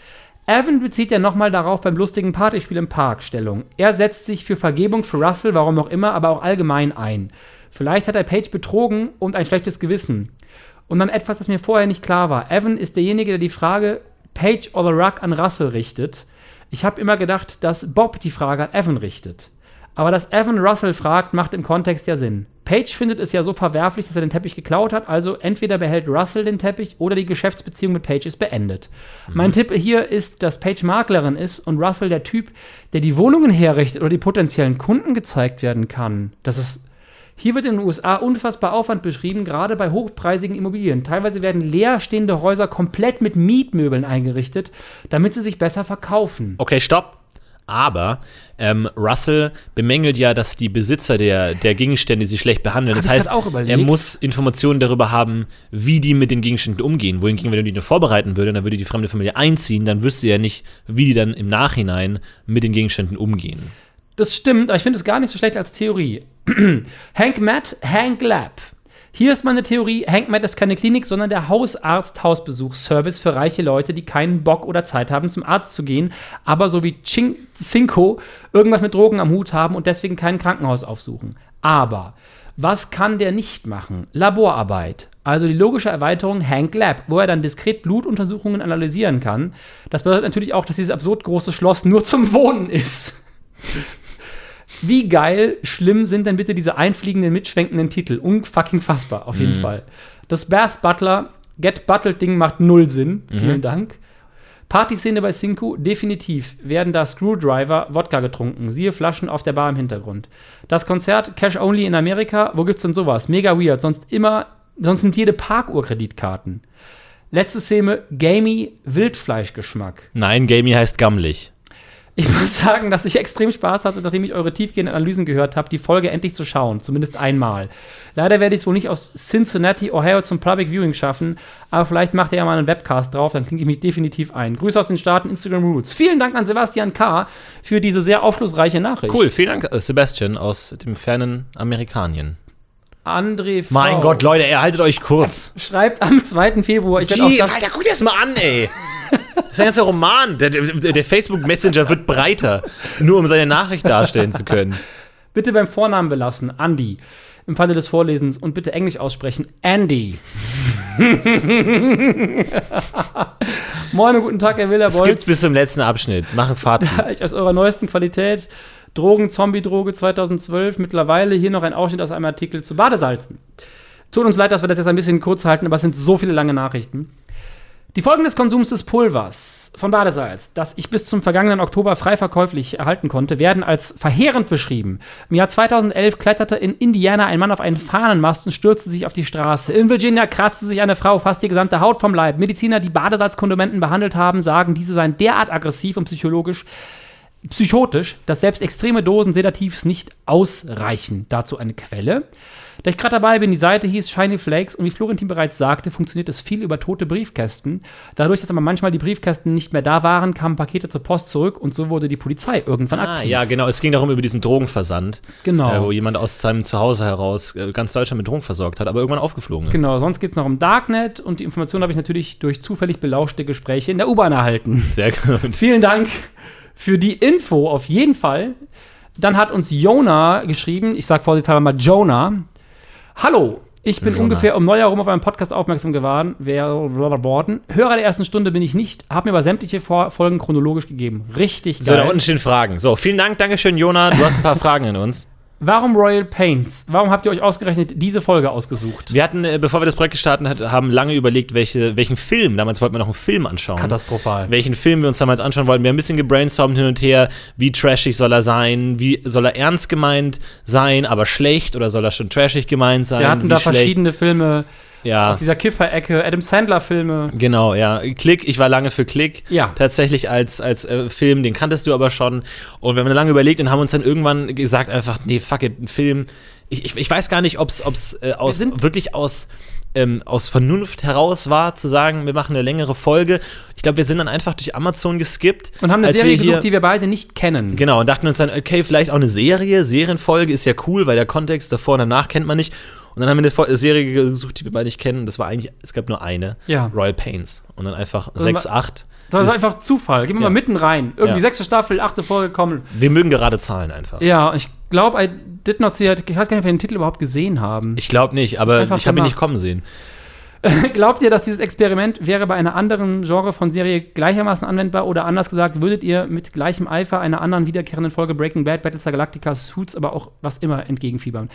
S1: Evan bezieht ja nochmal darauf beim lustigen Partyspiel im Park Stellung. Er setzt sich für Vergebung für Russell, warum auch immer, aber auch allgemein ein. Vielleicht hat er Paige betrogen und ein schlechtes Gewissen. Und dann etwas, das mir vorher nicht klar war. Evan ist derjenige, der die Frage or the Rug an Russell richtet. Ich habe immer gedacht, dass Bob die Frage an Evan richtet. Aber dass Evan Russell fragt, macht im Kontext ja Sinn. Paige findet es ja so verwerflich, dass er den Teppich geklaut hat, also entweder behält Russell den Teppich oder die Geschäftsbeziehung mit Paige ist beendet. Mein Tipp hier ist, dass Paige Maklerin ist und Russell der Typ, der die Wohnungen herrichtet oder die potenziellen Kunden gezeigt werden kann. Das ist hier wird in den USA unfassbar Aufwand beschrieben, gerade bei hochpreisigen Immobilien. Teilweise werden leerstehende Häuser komplett mit Mietmöbeln eingerichtet, damit sie sich besser verkaufen.
S2: Okay, stopp. Aber ähm, Russell bemängelt ja, dass die Besitzer der, der Gegenstände sie schlecht behandeln. Das
S1: Hab ich
S2: heißt,
S1: überlegt.
S2: er muss Informationen darüber haben, wie die mit den Gegenständen umgehen. Wohingegen, wenn du die nur vorbereiten würde, dann würde die fremde Familie einziehen, dann wüsste er nicht, wie die dann im Nachhinein mit den Gegenständen umgehen.
S1: Das stimmt, aber ich finde es gar nicht so schlecht als Theorie. Hank Matt, Hank Lab. Hier ist meine Theorie, Hank Matt ist keine Klinik, sondern der Hausarzt-Hausbesuchsservice für reiche Leute, die keinen Bock oder Zeit haben, zum Arzt zu gehen, aber so wie Cinco irgendwas mit Drogen am Hut haben und deswegen kein Krankenhaus aufsuchen. Aber was kann der nicht machen? Laborarbeit. Also die logische Erweiterung Hank Lab, wo er dann diskret Blutuntersuchungen analysieren kann. Das bedeutet natürlich auch, dass dieses absurd große Schloss nur zum Wohnen ist. Wie geil, schlimm sind denn bitte diese einfliegenden, mitschwenkenden Titel? Unfucking fassbar, auf jeden Fall. Das Bath Butler, Get Buttled Ding macht null Sinn. Vielen Dank. Partyszene bei Cinco, definitiv werden da Screwdriver Wodka getrunken. Siehe Flaschen auf der Bar im Hintergrund. Das Konzert Cash Only in Amerika, wo gibt's denn sowas? Mega weird, sonst immer, sonst nimmt jede Parkuhr Kreditkarten. Letzte Szene, gamey Wildfleischgeschmack.
S2: Nein, Gamey heißt gammelig.
S1: Ich muss sagen, dass ich extrem Spaß hatte, nachdem ich eure tiefgehenden Analysen gehört habe, die Folge endlich zu schauen. Zumindest einmal. Leider werde ich es wohl nicht aus Cincinnati, Ohio zum Public Viewing schaffen, aber vielleicht macht ihr ja mal einen Webcast drauf, dann klinge ich mich definitiv ein. Grüße aus den Staaten, Instagram Rules. Vielen Dank an Sebastian K. für diese sehr aufschlussreiche Nachricht.
S2: Cool, vielen Dank, äh, Sebastian aus dem fernen Amerikanien.
S1: André V.
S2: Mein Gott, Leute, erhaltet euch kurz.
S1: Schreibt am 2. Februar. Ich werde auch
S2: Gee,
S1: das,
S2: Alter, guck dir das mal an, ey. Das ist ein ganzer Roman. Der, der, der Facebook Messenger wird breiter, nur um seine Nachricht darstellen zu können.
S1: bitte beim Vornamen belassen. Andy. Im Falle des Vorlesens und bitte Englisch aussprechen. Andy. Moin und guten Tag, Herr
S2: Es gibt's
S1: Willerbolz.
S2: bis zum letzten Abschnitt. Mach ein Fazit.
S1: Ich aus eurer neuesten Qualität. Drogen, Zombie-Droge 2012. Mittlerweile hier noch ein Ausschnitt aus einem Artikel zu Badesalzen. Tut uns leid, dass wir das jetzt ein bisschen kurz halten, aber es sind so viele lange Nachrichten. Die Folgen des Konsums des Pulvers von Badesalz, das ich bis zum vergangenen Oktober frei verkäuflich erhalten konnte, werden als verheerend beschrieben. Im Jahr 2011 kletterte in Indiana ein Mann auf einen Fahnenmast und stürzte sich auf die Straße. In Virginia kratzte sich eine Frau fast die gesamte Haut vom Leib. Mediziner, die Badesalzkonsumenten behandelt haben, sagen, diese seien derart aggressiv und psychologisch psychotisch, dass selbst extreme Dosen Sedativs nicht ausreichen. Dazu eine Quelle. Da ich gerade dabei bin, die Seite hieß Shiny Flakes und wie Florentin bereits sagte, funktioniert es viel über tote Briefkästen. Dadurch, dass aber manchmal die Briefkästen nicht mehr da waren, kamen Pakete zur Post zurück und so wurde die Polizei irgendwann
S2: Ah,
S1: aktiv.
S2: ja, genau. Es ging darum über diesen Drogenversand,
S1: Genau.
S2: äh, wo jemand aus seinem Zuhause heraus äh, ganz Deutschland mit Drogen versorgt hat, aber irgendwann aufgeflogen ist.
S1: Genau, sonst geht es noch um Darknet und die Information habe ich natürlich durch zufällig belauschte Gespräche in der U-Bahn erhalten.
S2: Sehr gut.
S1: Vielen Dank für die Info, auf jeden Fall. Dann hat uns Jona geschrieben, ich sage vorsichtshalber mal Jonah. Hallo, ich bin
S2: Jonah.
S1: ungefähr um Neujahr rum auf einen Podcast aufmerksam geworden. Worden? Hörer der ersten Stunde bin ich nicht, habe mir aber sämtliche Vor Folgen chronologisch gegeben. Richtig
S2: So, da
S1: geil.
S2: unten stehen Fragen. So, vielen Dank, Dankeschön, Jona. Du hast ein paar Fragen an uns.
S1: Warum Royal Pains? Warum habt ihr euch ausgerechnet diese Folge ausgesucht?
S2: Wir hatten, äh, bevor wir das Projekt gestartet hat- haben, lange überlegt, welche, welchen Film, damals wollten wir noch einen Film anschauen.
S1: Katastrophal.
S2: welchen Film wir uns damals anschauen wollten. Wir haben ein bisschen gebrainstormt hin und her, wie trashig soll er sein, wie soll er ernst gemeint sein, aber schlecht oder soll er schon trashig gemeint sein?
S1: Wir hatten da
S2: schlecht?
S1: verschiedene Filme
S2: Ja.
S1: Aus dieser Kiffer-Ecke, Adam Sandler-Filme.
S2: Genau, ja. Klick, ich war lange für Klick.
S1: Ja.
S2: Tatsächlich als, als äh, Film, den kanntest du aber schon. Und wir haben lange überlegt und haben uns dann irgendwann gesagt, einfach, nee, fuck it, ein Film. Ich, ich, ich weiß gar nicht, ob es äh, aus
S1: sind-
S2: wirklich aus, ähm, aus Vernunft heraus war, zu sagen, wir machen eine längere Folge. Ich glaube, wir sind dann einfach durch Amazon geskippt.
S1: Und haben eine Serie
S2: wir hier-
S1: gesucht, die wir beide nicht kennen.
S2: Genau, und dachten uns dann, okay, vielleicht auch eine Serie. Serienfolge ist ja cool, weil der Kontext davor und danach kennt man nicht. Und dann haben wir eine Serie gesucht, die wir beide nicht kennen. Das war eigentlich, es gab nur eine.
S1: Ja.
S2: Royal Pains. Und dann einfach
S1: Also
S2: 6,
S1: ma-
S2: 8.
S1: Das ist einfach Zufall. Gehen wir
S2: Ja.
S1: mal mitten rein. Irgendwie
S2: Ja.
S1: sechste Staffel, achte Folge kommen.
S2: Wir mögen gerade Zahlen einfach.
S1: Ja, ich glaube, I did not see it. Ich weiß gar nicht, ob wir den Titel überhaupt gesehen haben.
S2: Ich glaube nicht, aber ich habe ihn nicht kommen sehen.
S1: Glaubt ihr, dass dieses Experiment wäre bei einer anderen Genre von Serie gleichermaßen anwendbar oder anders gesagt, würdet ihr mit gleichem Eifer einer anderen wiederkehrenden Folge Breaking Bad, Battlestar Galactica, Suits, aber auch was immer entgegenfiebern?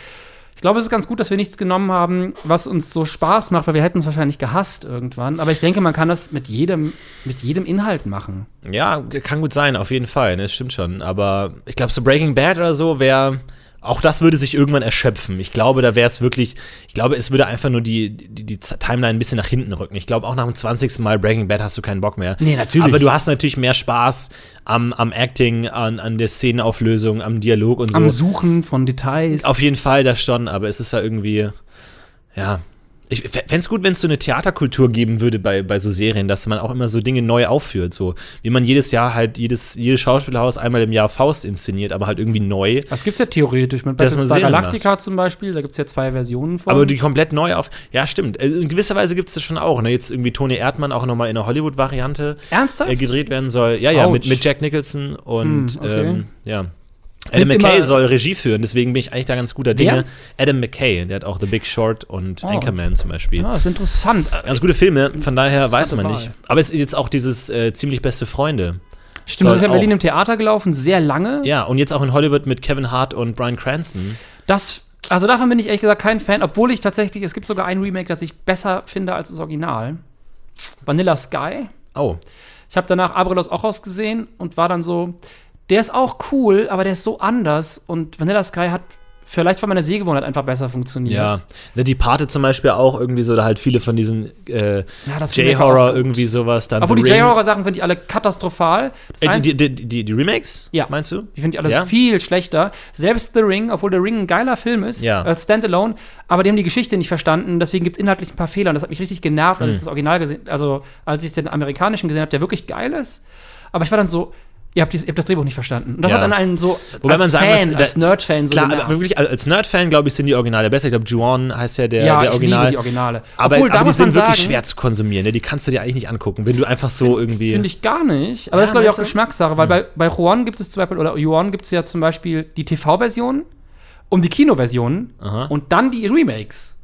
S1: Ich glaube, es ist ganz gut, dass wir nichts genommen haben, was uns so Spaß macht, weil wir hätten es wahrscheinlich gehasst irgendwann. Aber ich denke, man kann das mit jedem, mit jedem Inhalt machen.
S2: Ja, kann gut sein, auf jeden Fall. Ne, Das stimmt schon. Aber ich glaube, so Breaking Bad oder so wäre. Auch das würde sich irgendwann erschöpfen. Ich glaube, da wäre es wirklich, ich glaube, es würde einfach nur die, die, die Timeline ein bisschen nach hinten rücken. Ich glaube, auch nach dem 20. Mal Breaking Bad hast du keinen Bock mehr.
S1: Nee, natürlich.
S2: Aber du hast natürlich mehr Spaß am, am Acting, an, an der Szenenauflösung, am Dialog und so.
S1: Am Suchen von Details.
S2: Auf jeden Fall das schon, aber es ist ja irgendwie, ja. Ich fände es gut, wenn es so eine Theaterkultur geben würde bei, bei so Serien, dass man auch immer so Dinge neu aufführt. So wie man jedes Jahr halt, jedes, jedes Schauspielhaus einmal im Jahr Faust inszeniert, aber halt irgendwie neu.
S1: das gibt es ja theoretisch. Mit Battlestar Galactica zum Beispiel, da gibt es ja zwei Versionen von.
S2: Aber die komplett neu auf. Ja, stimmt. Äh, In gewisser Weise gibt es das schon auch. Ne? Jetzt irgendwie Tony Erdmann auch nochmal in einer Hollywood-Variante
S1: Ernsthaft?
S2: äh, gedreht werden soll. Ja, ja, mit, mit Jack Nicholson und
S1: Hm, okay.
S2: ähm, ja. Adam McKay soll Regie führen, deswegen bin ich eigentlich da ganz guter Dinge. Adam McKay, der hat auch The Big Short und
S1: Oh.
S2: Anchorman zum Beispiel.
S1: Ja, ist interessant.
S2: Ganz gute Filme, von daher weiß man
S1: Wahl.
S2: nicht. Aber es ist jetzt auch dieses äh, ziemlich beste Freunde.
S1: Stimmt, das ist ja in Berlin im Theater gelaufen, sehr lange.
S2: Ja, und jetzt auch in Hollywood mit Kevin Hart und Brian Cranston.
S1: Das, also davon bin ich ehrlich gesagt kein Fan, obwohl ich tatsächlich, es gibt sogar ein Remake, das ich besser finde als das Original. Vanilla Sky.
S2: Oh,
S1: Ich habe danach Abrilos auch ausgesehen und war dann so, der ist auch cool, aber der ist so anders und Vanilla Sky hat vielleicht von meiner Sehgewohnheit einfach besser funktioniert.
S2: ja. The Departed zum Beispiel auch irgendwie so, da halt viele von diesen äh,
S1: Ja, auch
S2: J-Horror irgendwie sowas. Dann
S1: Obwohl die. J-Horror-Sachen finde ich alle katastrophal.
S2: Äh, die, die, die, die, die Remakes?
S1: Ja.
S2: Meinst du?
S1: Die finde ich alles
S2: Ja?
S1: viel schlechter. Selbst The Ring, obwohl The Ring ein geiler Film ist,
S2: Ja.
S1: als Standalone, aber die haben die Geschichte nicht verstanden, deswegen gibt es inhaltlich ein paar Fehler und das hat mich richtig genervt,
S2: Hm.
S1: als ich das Original gesehen also als ich den amerikanischen gesehen habe, der wirklich geil ist. Aber ich war dann so, ihr habt, dies, ihr habt das Drehbuch nicht verstanden. Und das
S2: Ja.
S1: hat dann einen so
S2: Wobei
S1: als
S2: man sagen
S1: Fan,
S2: muss, da-
S1: als Nerd-Fan so
S2: Klar,
S1: genervt.
S2: aber wirklich als Nerd-Fan, glaube ich, sind die Originale besser. Ich glaube, Juon heißt ja der,
S1: ja,
S2: der Original.
S1: die Originale.
S2: Aber,
S1: Obwohl,
S2: aber die sind wirklich
S1: sagen,
S2: schwer zu konsumieren. Ne? Die kannst du dir eigentlich nicht angucken, wenn du einfach so irgendwie.
S1: Finde ich gar nicht. Aber
S2: Ja,
S1: das ist, glaube ich, auch?
S2: Hm.
S1: Geschmackssache, weil bei, bei Juan gibt es zum Beispiel, oder Juan gibt es ja zum Beispiel die TV-Version und die Kinoversion und dann die Remakes.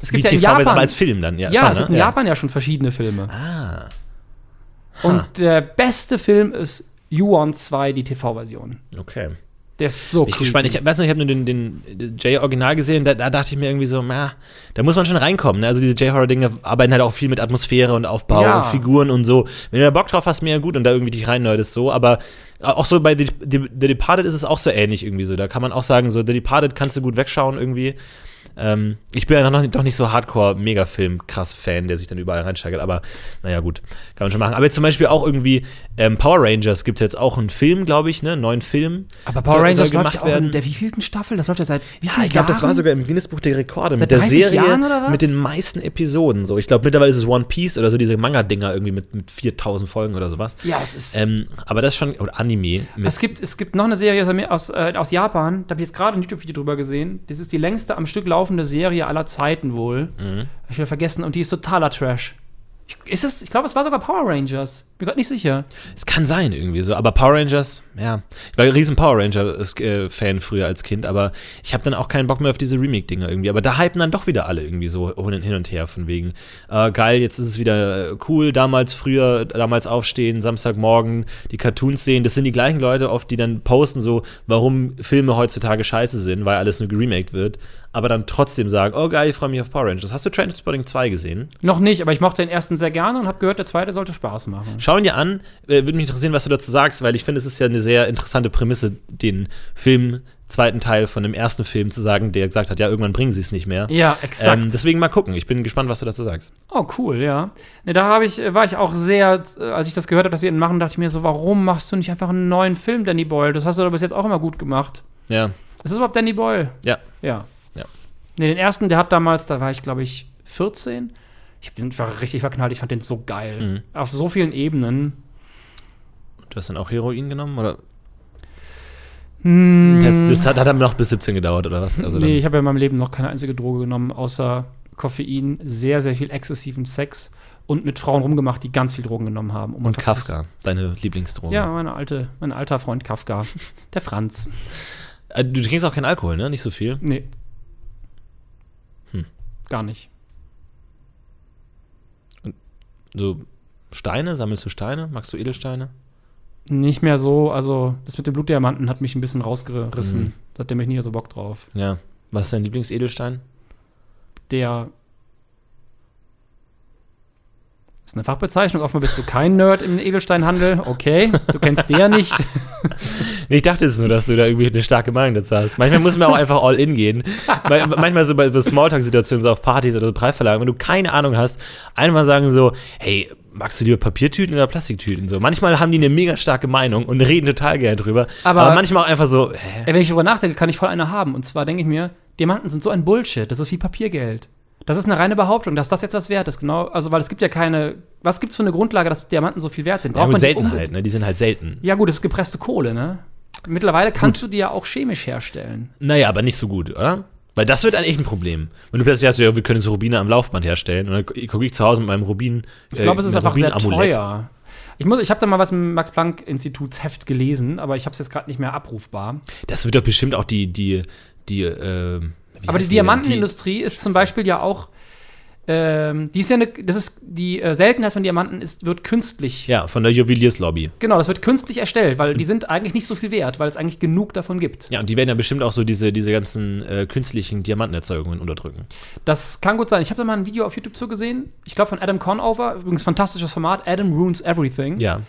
S1: Es gibt ja in
S2: TV-Version,
S1: Japan,
S2: aber als Film dann. Ja,
S1: ja,
S2: schon,
S1: es gibt
S2: ne?
S1: in Japan ja schon verschiedene Filme.
S2: Ah.
S1: Und der beste Film ist Yuan 2, die TV-Version.
S2: Okay.
S1: Der ist so
S2: Ich gespannt. Ich weiß noch, ich habe nur den, den J-Original gesehen, da, da dachte ich mir irgendwie so, na, da muss man schon reinkommen. Ne? Also diese J-Horror-Dinge arbeiten halt auch viel mit Atmosphäre und Aufbau
S1: Ja.
S2: und Figuren und so. Wenn du da Bock drauf hast, mir ja gut und da irgendwie dich reinnerdest so, aber auch so bei The, The, The Departed ist es auch so ähnlich irgendwie so. Da kann man auch sagen, so The Departed kannst du gut wegschauen irgendwie. Ähm, ich bin ja noch, doch nicht so Hardcore-Megafilm-krass-Fan, der sich dann überall reinsteigert, aber naja, gut, kann man schon machen. Aber jetzt zum Beispiel auch irgendwie ähm, Power Rangers gibt es jetzt auch einen Film, glaube ich, ne? Einen neuen Film.
S1: aber Power
S2: Soll-
S1: Rangers
S2: soll gemacht werden.
S1: in der wievielten Staffel? Das läuft ja seit wie
S2: Ja, ich glaube, das war sogar im Guinness-Buch der Rekorde
S1: Seit
S2: mit der
S1: 30
S2: Serie mit den meisten Episoden. So, ich glaube, mittlerweile ist es One Piece oder so diese Manga-Dinger irgendwie mit, mit 4000 Folgen oder sowas.
S1: Ja, es ist.
S2: Ähm, aber das schon, oder Anime.
S1: Es gibt, es gibt noch eine Serie aus, aus, äh, aus Japan, da habe ich jetzt gerade ein YouTube-Video drüber gesehen. Das ist die längste am Stück laufende Serie aller Zeiten wohl.
S2: Mhm.
S1: Hab ich wieder vergessen und die ist totaler Trash. Ich, ist es, ich glaube, es war sogar Power Rangers. Bin gerade nicht sicher.
S2: es kann sein irgendwie so, aber Power Rangers, ja. Ich war ein riesen Power Ranger-Fan früher als Kind, aber ich habe dann auch keinen Bock mehr auf diese Remake-Dinger irgendwie. Aber da hypen dann doch wieder alle irgendwie so hin und her von wegen, äh, geil, jetzt ist es wieder äh, cool, damals früher, damals aufstehen, Samstagmorgen, die Cartoons sehen. Das sind die gleichen Leute oft, die dann posten so, warum Filme heutzutage scheiße sind, weil alles nur geremaked wird, aber dann trotzdem sagen, oh geil, ich freue mich auf Power Rangers. Hast du Transporting 2 gesehen?
S1: Noch nicht, aber ich mochte den ersten sehr gerne und habe gehört, der zweite sollte Spaß machen.
S2: Schau ihn dir an. Äh, Würde mich interessieren, was du dazu sagst, weil ich finde, es ist ja eine sehr interessante Prämisse, den Film zweiten Teil von dem ersten Film zu sagen, der gesagt hat, ja, irgendwann bringen sie es nicht mehr.
S1: Ja, exakt.
S2: Ähm, deswegen mal gucken. Ich bin gespannt, was du dazu sagst.
S1: Oh, cool, ja. Ne, da habe ich, war ich auch sehr, äh, als ich das gehört habe, dass sie ihn machen, dachte ich mir so, warum machst du nicht einfach einen neuen Film, Danny Boyle? Das hast du doch bis jetzt auch immer gut gemacht.
S2: Ja.
S1: Ist das überhaupt Danny Boyle?
S2: Ja.
S1: Ja.
S2: Ja.
S1: Ne, den ersten, der hat damals, da war ich, glaube ich, 14. Ich hab den war richtig verknallt, ich fand den so geil.
S2: Mhm.
S1: Auf so vielen Ebenen.
S2: Du hast dann auch Heroin genommen? Oder?
S1: Hm,
S2: Das, das hat, hat dann noch bis 17 gedauert, oder was? Also
S1: nee, ich habe ja in meinem Leben noch keine einzige Droge genommen, außer Koffein, sehr, sehr viel exzessiven Sex und mit Frauen rumgemacht, die ganz viel Drogen genommen haben. Um
S2: und Kafka, deine Lieblingsdroge.
S1: Ja, meine alte, mein alter Freund Kafka. Der Franz.
S2: Äh, Du trinkst auch keinen Alkohol, ne? Nicht so viel.
S1: Nee.
S2: Hm.
S1: Gar nicht.
S2: So Steine, sammelst du Steine? Magst du Edelsteine?
S1: Nicht mehr so, also das mit dem Blutdiamanten hat mich ein bisschen rausgerissen.
S2: Mhm.
S1: Da hat der mich nie so Bock drauf.
S2: Ja. Was ist dein Lieblingsedelstein?
S1: Der ist eine Fachbezeichnung. Offenbar bist du kein Nerd im Edelsteinhandel. Okay, du kennst der nicht.
S2: Nee, ich dachte es nur, dass du da irgendwie eine starke Meinung dazu hast. Manchmal muss man auch einfach all in gehen. Manchmal so bei Smalltalk-Situationen, so auf Partys oder so Preisverlagen, wenn du keine Ahnung hast, einmal sagen so, hey, magst du lieber Papiertüten oder Plastiktüten? So, manchmal haben die eine mega starke Meinung und reden total gerne drüber.
S1: Aber-
S2: Aber, manchmal auch einfach so, hä?
S1: Ey, wenn ich darüber nachdenke, kann ich voll eine haben. Und zwar denke ich mir, Diamanten sind so ein Bullshit. Das ist wie Papiergeld. Das ist eine reine Behauptung, dass das jetzt was wert ist. Genau, also weil es gibt ja keine. Was gibt es für eine Grundlage, dass Diamanten so viel wert sind?
S2: Ja, gut,
S1: die
S2: Seltenheit,
S1: um-
S2: ne? Die sind halt selten.
S1: Ja, gut, das ist gepresste Kohle, ne? Mittlerweile kannst du die ja auch chemisch herstellen.
S2: Naja, aber nicht so gut, oder? Weil das wird eigentlich ein Problem. Wenn du plötzlich hast, ja, wir können jetzt Rubine am Laufband herstellen und dann gucke ich zu Hause mit meinem Rubin.
S1: Ich glaube, es ist einfach sehr teuer. Ich, muss- ich habe da mal was im Max-Planck-Institutsheft gelesen, aber ich habe es jetzt gerade nicht mehr abrufbar.
S2: Das wird doch bestimmt auch die, die, die, äh,
S1: Aber die Diamantenindustrie ist zum Beispiel ja auch, ähm, die ist ja eine, das ist, die äh, Seltenheit von Diamanten ist, wird künstlich,
S2: Ja, von der Juwelierslobby.
S1: genau, das wird künstlich erstellt, weil die sind eigentlich nicht so viel wert, weil es eigentlich genug davon gibt.
S2: Ja, und die werden ja bestimmt auch so diese, diese ganzen äh, künstlichen Diamantenerzeugungen unterdrücken.
S1: Das kann gut sein. Ich habe da mal ein Video auf YouTube zu gesehen, ich glaube von Adam Conover, übrigens fantastisches Format, Adam Ruins Everything.
S2: Ja.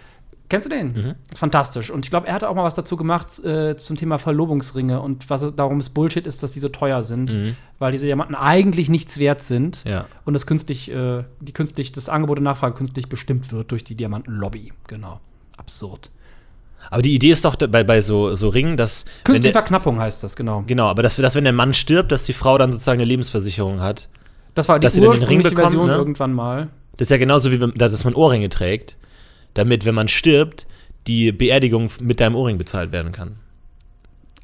S1: Kennst du den?
S2: Mhm.
S1: Fantastisch. Und ich glaube, er hatte auch mal was dazu gemacht äh, zum Thema Verlobungsringe und was darum es Bullshit ist, dass die so teuer sind,
S2: Mhm.
S1: weil diese Diamanten eigentlich nichts wert sind
S2: Ja.
S1: und das künstlich, äh, die künstlich, das Angebot und Nachfrage künstlich bestimmt wird durch die Diamantenlobby. Genau. Absurd.
S2: Aber die Idee ist doch bei, bei so, so Ringen, dass.
S1: Künstliche
S2: der,
S1: Verknappung heißt das, genau.
S2: genau, aber dass, dass, wenn der Mann stirbt, dass die Frau dann sozusagen eine Lebensversicherung hat.
S1: Das war die
S2: Dass sie dann den Ring
S1: Version
S2: ne?
S1: irgendwann mal.
S2: Das ist ja genauso wie, dass man Ohrringe trägt, damit, wenn man stirbt, die Beerdigung mit deinem Ohrring bezahlt werden kann.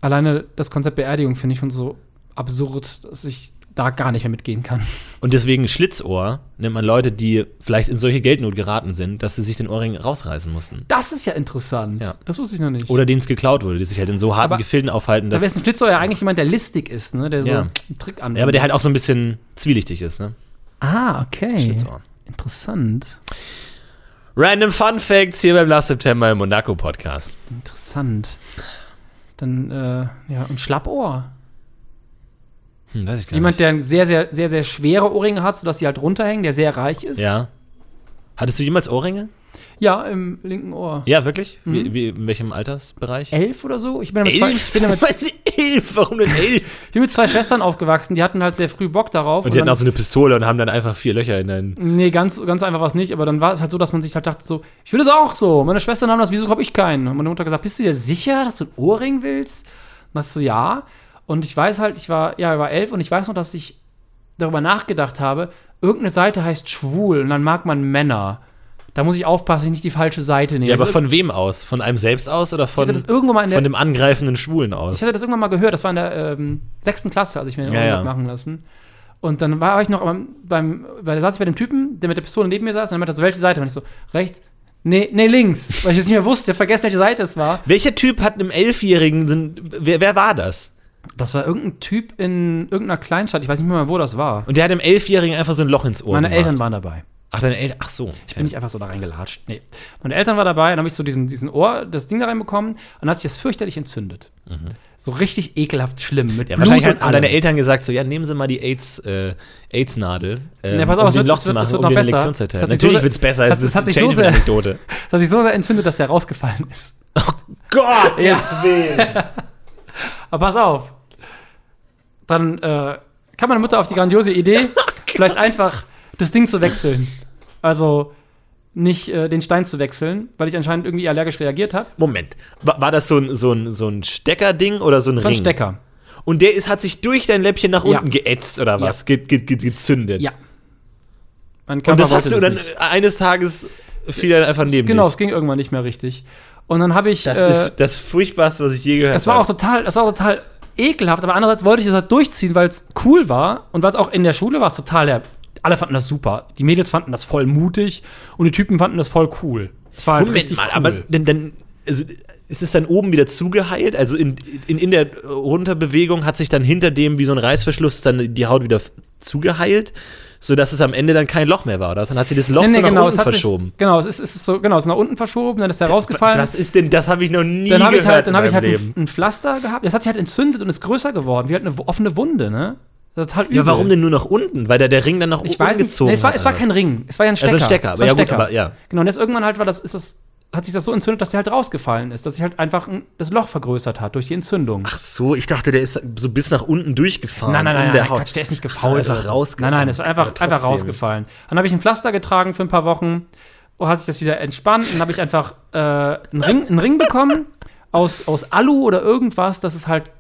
S1: Alleine das Konzept Beerdigung finde ich schon so absurd, dass ich da gar nicht mehr mitgehen kann.
S2: Und deswegen Schlitzohr nennt man Leute, die vielleicht in solche Geldnot geraten sind, dass sie sich den Ohrring rausreißen mussten.
S1: Das ist ja interessant.
S2: Ja.
S1: Das wusste ich noch nicht.
S2: Oder denen es geklaut wurde, die sich halt in so harten
S1: Aber-
S2: Gefilden aufhalten,
S1: da
S2: dass.
S1: wäre ein Schlitzohr ja eigentlich jemand, der listig ist, ne? Der so
S2: Ja.
S1: einen Trick anwendet.
S2: Ja, aber der halt auch so ein bisschen zwielichtig ist, ne?
S1: Ah, okay.
S2: Schlitzohr.
S1: Interessant.
S2: Random Fun Facts hier beim Last September im Monaco Podcast.
S1: Interessant. Dann, äh, ja, und Schlappohr.
S2: Hm, weiß ich gar
S1: Jemand,
S2: nicht.
S1: der ein sehr, sehr, sehr, sehr schwere Ohrringe hat, sodass sie halt runterhängen, der sehr reich ist.
S2: Ja. Hattest du jemals Ohrringe?
S1: Ja, im linken Ohr.
S2: Ja, wirklich?
S1: Mhm.
S2: Wie, wie, in welchem Altersbereich?
S1: Elf oder so? Ich bin, mit zwei, ich, bin mit,
S2: elf? Warum denn elf?
S1: ich bin mit zwei Schwestern aufgewachsen, die hatten halt sehr früh Bock darauf.
S2: Und die hatten auch so eine Pistole und haben dann einfach vier Löcher in deinen.
S1: Nee, ganz, ganz einfach was nicht, aber dann war es halt so, dass man sich halt dachte, so, ich will das auch so. Meine Schwestern haben das, wieso habe ich keinen? Und meine Mutter gesagt, bist du dir sicher, dass du einen Ohrring willst? Und das so, ja. Und ich weiß halt, ich war, ja, ich war elf und ich weiß noch, dass ich darüber nachgedacht habe, irgendeine Seite heißt schwul und dann mag man Männer. Da muss ich aufpassen, dass ich nicht die falsche Seite nehme.
S2: Ja, aber von wem aus? Von einem selbst aus oder von,
S1: der,
S2: von dem angreifenden Schwulen aus?
S1: ich hatte das irgendwann mal gehört, das war in der ähm, sechsten Klasse, als ich mir den
S2: Ja, ja.
S1: machen lassen. Und dann war ich noch beim, beim weil da saß ich bei dem Typen, der mit der Pistole neben mir saß, und dann meinte er so, welche Seite? Und ich so, rechts? Nee, nee, links. Weil ich es nicht mehr wusste, vergessen, welche Seite es war.
S2: Welcher Typ hat einem Elfjährigen. sind- Wer, wer war das?
S1: Das war irgendein Typ in irgendeiner Kleinstadt, ich weiß nicht mehr, wo das war.
S2: Und der hat dem Elfjährigen einfach so ein Loch ins Ohr
S1: Meine
S2: gemacht.
S1: Eltern waren dabei.
S2: Ach, deine Eltern. Ach so.
S1: Ich bin nicht einfach so da reingelatscht. Nee. Meine Eltern waren dabei, dann habe ich so diesen, diesen Ohr, das Ding da reinbekommen und dann hat sich das fürchterlich entzündet. So richtig ekelhaft schlimm. Mit
S2: Ja,
S1: Blut
S2: wahrscheinlich haben deine. Eltern gesagt, so, ja, nehmen Sie mal die AIDS, äh, AIDS-Nadel, ähm,
S1: Ja, pass auf,
S2: um
S1: es
S2: den
S1: wird-
S2: Loch
S1: es
S2: zu
S1: wird-
S2: machen,
S1: wird
S2: um
S1: besser.
S2: Lektion zu erteilen. Natürlich
S1: so
S2: wird es besser,
S1: es
S2: ist eine
S1: so
S2: Change-Anekdote.
S1: Das hat sich so sehr entzündet, dass der rausgefallen ist.
S2: Gott, Willen.
S1: Aber pass auf. Dann äh, kam meine Mutter auf die grandiose Idee, vielleicht einfach das Ding zu wechseln. Also nicht äh, den Stein zu wechseln, weil ich anscheinend irgendwie allergisch reagiert habe.
S2: Moment, war, war das so ein, so ein, so ein Steckerding oder so ein
S1: Das
S2: Ring?
S1: ein Stecker.
S2: Und der ist, hat sich durch dein Läppchen nach
S1: Ja.
S2: unten geätzt oder was?
S1: Ja.
S2: Ge ge ge gezündet.
S1: Ja.
S2: Und das hast du dann
S1: nicht.
S2: eines Tages fiel dann einfach neben
S1: Genau,
S2: dich.
S1: es ging irgendwann nicht mehr richtig. Und dann habe ich.
S2: Das
S1: äh,
S2: ist das Furchtbarste, was ich je gehört
S1: Es war auch
S2: habe.
S1: total, es war auch total ekelhaft, aber andererseits wollte ich das halt durchziehen, weil es cool war und weil es auch in der Schule war es total der, alle fanden das super. Die Mädels fanden das voll mutig und die Typen fanden das voll cool. Es war halt
S2: Moment
S1: richtig
S2: mal,
S1: cool.
S2: aber dann, dann also, ist es dann oben wieder zugeheilt? Also in, in, in der Runterbewegung hat sich dann hinter dem wie so ein Reißverschluss dann die Haut wieder zugeheilt, sodass es am Ende dann kein Loch mehr war. Oder? Dann hat sie das Loch
S1: Nee, nee,
S2: so nach
S1: genau,
S2: unten verschoben.
S1: Sich, genau, es ist, es ist so, genau, es ist nach unten verschoben, dann ist er rausgefallen.
S2: Was ist denn, das habe ich noch nie
S1: dann
S2: gehört
S1: ich halt, dann habe ich halt ein, ein Pflaster gehabt. Das hat sich halt entzündet und ist größer geworden, wie halt eine offene Wunde, ne? Ist total übel.
S2: Ja, warum denn nur nach unten? Weil da der Ring dann nach
S1: Ich
S2: oben gezogen
S1: Nee, es, war,
S2: hat,
S1: es war kein Ring, es war ja ein Stecker.
S2: Also ein Stecker, aber
S1: war
S2: ja
S1: ein
S2: gut, aber ja.
S1: Genau, und jetzt irgendwann halt war das, ist das, hat sich das so entzündet, dass der halt rausgefallen ist, dass sich halt einfach ein, das Loch vergrößert hat durch die Entzündung.
S2: Ach so, ich dachte, der ist so bis nach unten durchgefahren.
S1: nein, nein,
S2: in
S1: nein,
S2: der
S1: nein. Quatsch, der ist nicht gefault.
S2: einfach
S1: oder so.
S2: rausgefahren.
S1: Nein, nein, es war einfach, einfach rausgefallen. Dann habe ich ein Pflaster getragen für ein paar Wochen und hat sich das wieder entspannt. Dann habe ich einfach äh, einen, Ring, einen Ring bekommen aus, aus Alu oder irgendwas, dass es halt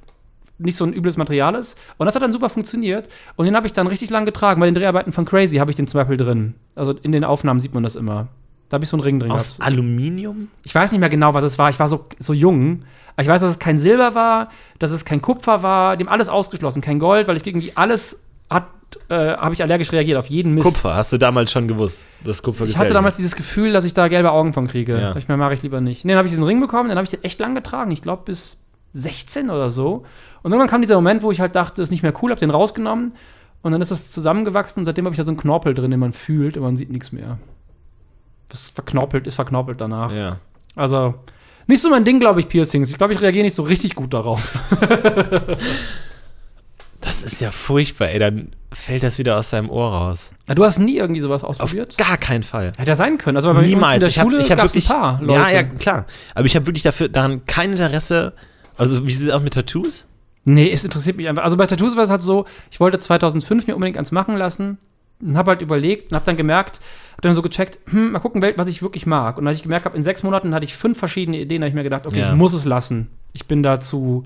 S1: nicht so ein übles Material ist. Und das hat dann super funktioniert. Und den habe ich dann richtig lang getragen. Bei den Dreharbeiten von Crazy habe ich den zum Beispiel drin. Also in den Aufnahmen sieht man das immer. Da habe ich so einen Ring drin
S2: Aus
S1: gehabt.
S2: Aluminium?
S1: Ich weiß nicht mehr genau, was es war. Ich war so, so jung. Ich weiß, dass es kein Silber war, dass es kein Kupfer war. Dem alles ausgeschlossen. Kein Gold, weil ich gegen die alles hat, äh, habe ich allergisch reagiert auf jeden Mist.
S2: Kupfer, hast du damals schon gewusst, dass Kupfer
S1: Ich hatte damals dieses Gefühl, dass ich da gelbe Augen von kriege.
S2: Ja.
S1: Ich mir mache ich lieber nicht. Nee, dann habe ich diesen Ring bekommen, dann habe ich den echt lang getragen. Ich glaube bis 16 oder so. Und irgendwann kam dieser Moment, wo ich halt dachte, das ist nicht mehr cool, habe den rausgenommen und dann ist das zusammengewachsen und seitdem habe ich da so einen Knorpel drin, den man fühlt und man sieht nichts mehr. Das verknorpelt ist verknorpelt danach.
S2: Ja.
S1: Also nicht so mein Ding, glaube ich, Piercings. Ich glaube, ich reagiere nicht so richtig gut darauf.
S2: Das ist ja furchtbar, ey. Dann fällt das wieder aus seinem Ohr raus.
S1: Du hast nie irgendwie sowas
S2: Auf
S1: ausprobiert?
S2: gar keinen Fall.
S1: Hätte ja sein können. Also bei
S2: Niemals.
S1: uns in der
S2: ich habe
S1: Schule
S2: ich hab
S1: gab's
S2: wirklich.
S1: ein paar Leute.
S2: Ja, ja, klar. Aber ich habe wirklich dafür daran kein Interesse. Also, wie sieht es aus mit Tattoos?
S1: Nee, es interessiert mich einfach. Also bei Tattoos war es halt so, ich wollte 2005 mir unbedingt eins machen lassen und habe halt überlegt und habe dann gemerkt, habe dann so gecheckt, hm, mal gucken, was ich wirklich mag. Und als ich gemerkt habe, in sechs Monaten hatte ich fünf verschiedene Ideen, da habe ich mir gedacht, okay,
S2: Ja.
S1: ich muss es lassen. Ich bin dazu,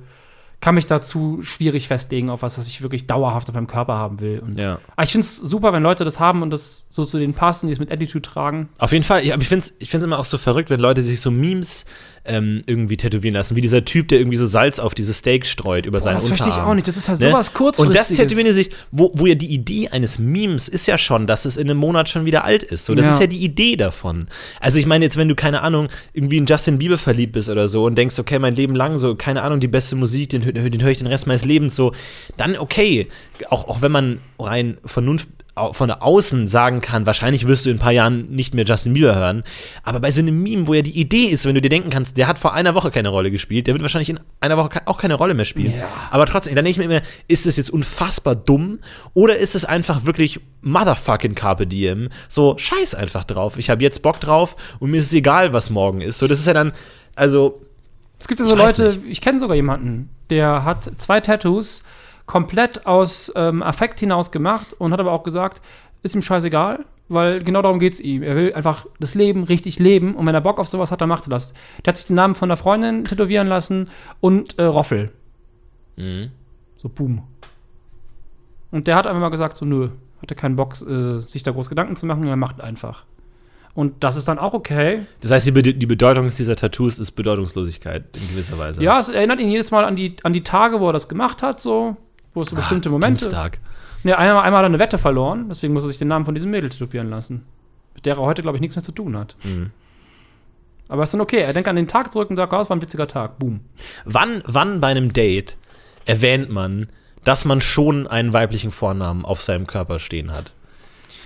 S1: kann mich dazu schwierig festlegen auf was, was ich wirklich dauerhaft auf meinem Körper haben will. Und
S2: Ja.
S1: Aber ich finde es super, wenn Leute das haben und das so zu denen passen, die es mit Attitude tragen.
S2: Auf jeden Fall, ja, aber ich finde es ich find's immer auch so verrückt, wenn Leute sich so Memes ähm, irgendwie tätowieren lassen, wie dieser Typ, der irgendwie so Salz auf diese Steak streut über seinen
S1: das verstehe ich
S2: Unterarm.
S1: auch nicht. Das ist halt
S2: Ne?
S1: sowas
S2: Und
S1: kurzfristiges.
S2: das tätowieren die sich, wo, wo ja die Idee eines Memes ist ja schon, dass es in einem Monat schon wieder alt ist. So, das
S1: Ja.
S2: ist ja die Idee davon. Also ich meine jetzt, wenn du, keine Ahnung, irgendwie in Justin Bieber verliebt bist oder so und denkst, okay, mein Leben lang so, keine Ahnung, die beste Musik, den, den höre ich den Rest meines Lebens so, dann okay. Auch, auch wenn man rein Vernunft von außen sagen kann, wahrscheinlich wirst du in ein paar Jahren nicht mehr Justin Bieber hören. Aber bei so einem Meme, wo ja die Idee ist, wenn du dir denken kannst, der hat vor einer Woche keine Rolle gespielt, der wird wahrscheinlich in einer Woche auch keine Rolle mehr spielen.
S1: Ja.
S2: Aber trotzdem, dann denke ich mir immer, ist es jetzt unfassbar dumm oder ist es einfach wirklich motherfucking Carpe Diem? So, scheiß einfach drauf. Ich habe jetzt Bock drauf und mir ist es egal, was morgen ist. So, das ist ja dann, also,
S1: Es gibt ja so Leute, ich kenne sogar jemanden, der hat zwei Tattoos komplett aus ähm, Affekt hinaus gemacht und hat aber auch gesagt, ist ihm scheißegal, weil genau darum geht es ihm. Er will einfach das Leben richtig leben und wenn er Bock auf sowas hat, dann macht er das. Der hat sich den Namen von der Freundin tätowieren lassen und äh, Roffel.
S2: mhm.
S1: So, boom. Und der hat einfach mal gesagt, so, nö, hatte keinen Bock, äh, sich da groß Gedanken zu machen, er macht einfach. Und das ist dann auch okay.
S2: das heißt, die, Bede- die Bedeutung dieser Tattoos ist Bedeutungslosigkeit in gewisser Weise.
S1: Ja, es erinnert ihn jedes Mal an die, an die Tage, wo er das gemacht hat, so, wo es so bestimmte Momente.
S2: Dienstag.
S1: Nee, einmal, einmal hat er eine Wette verloren, deswegen muss er sich den Namen von diesem Mädel tätowieren lassen. Mit der er heute, glaube ich, nichts mehr zu tun hat.
S2: Mhm.
S1: Aber es ist dann okay. Er denkt an den Tag zurück und sagt, oh, es war ein witziger Tag. Boom.
S2: Wann, wann bei einem Date erwähnt man, dass man schon einen weiblichen Vornamen auf seinem Körper stehen hat?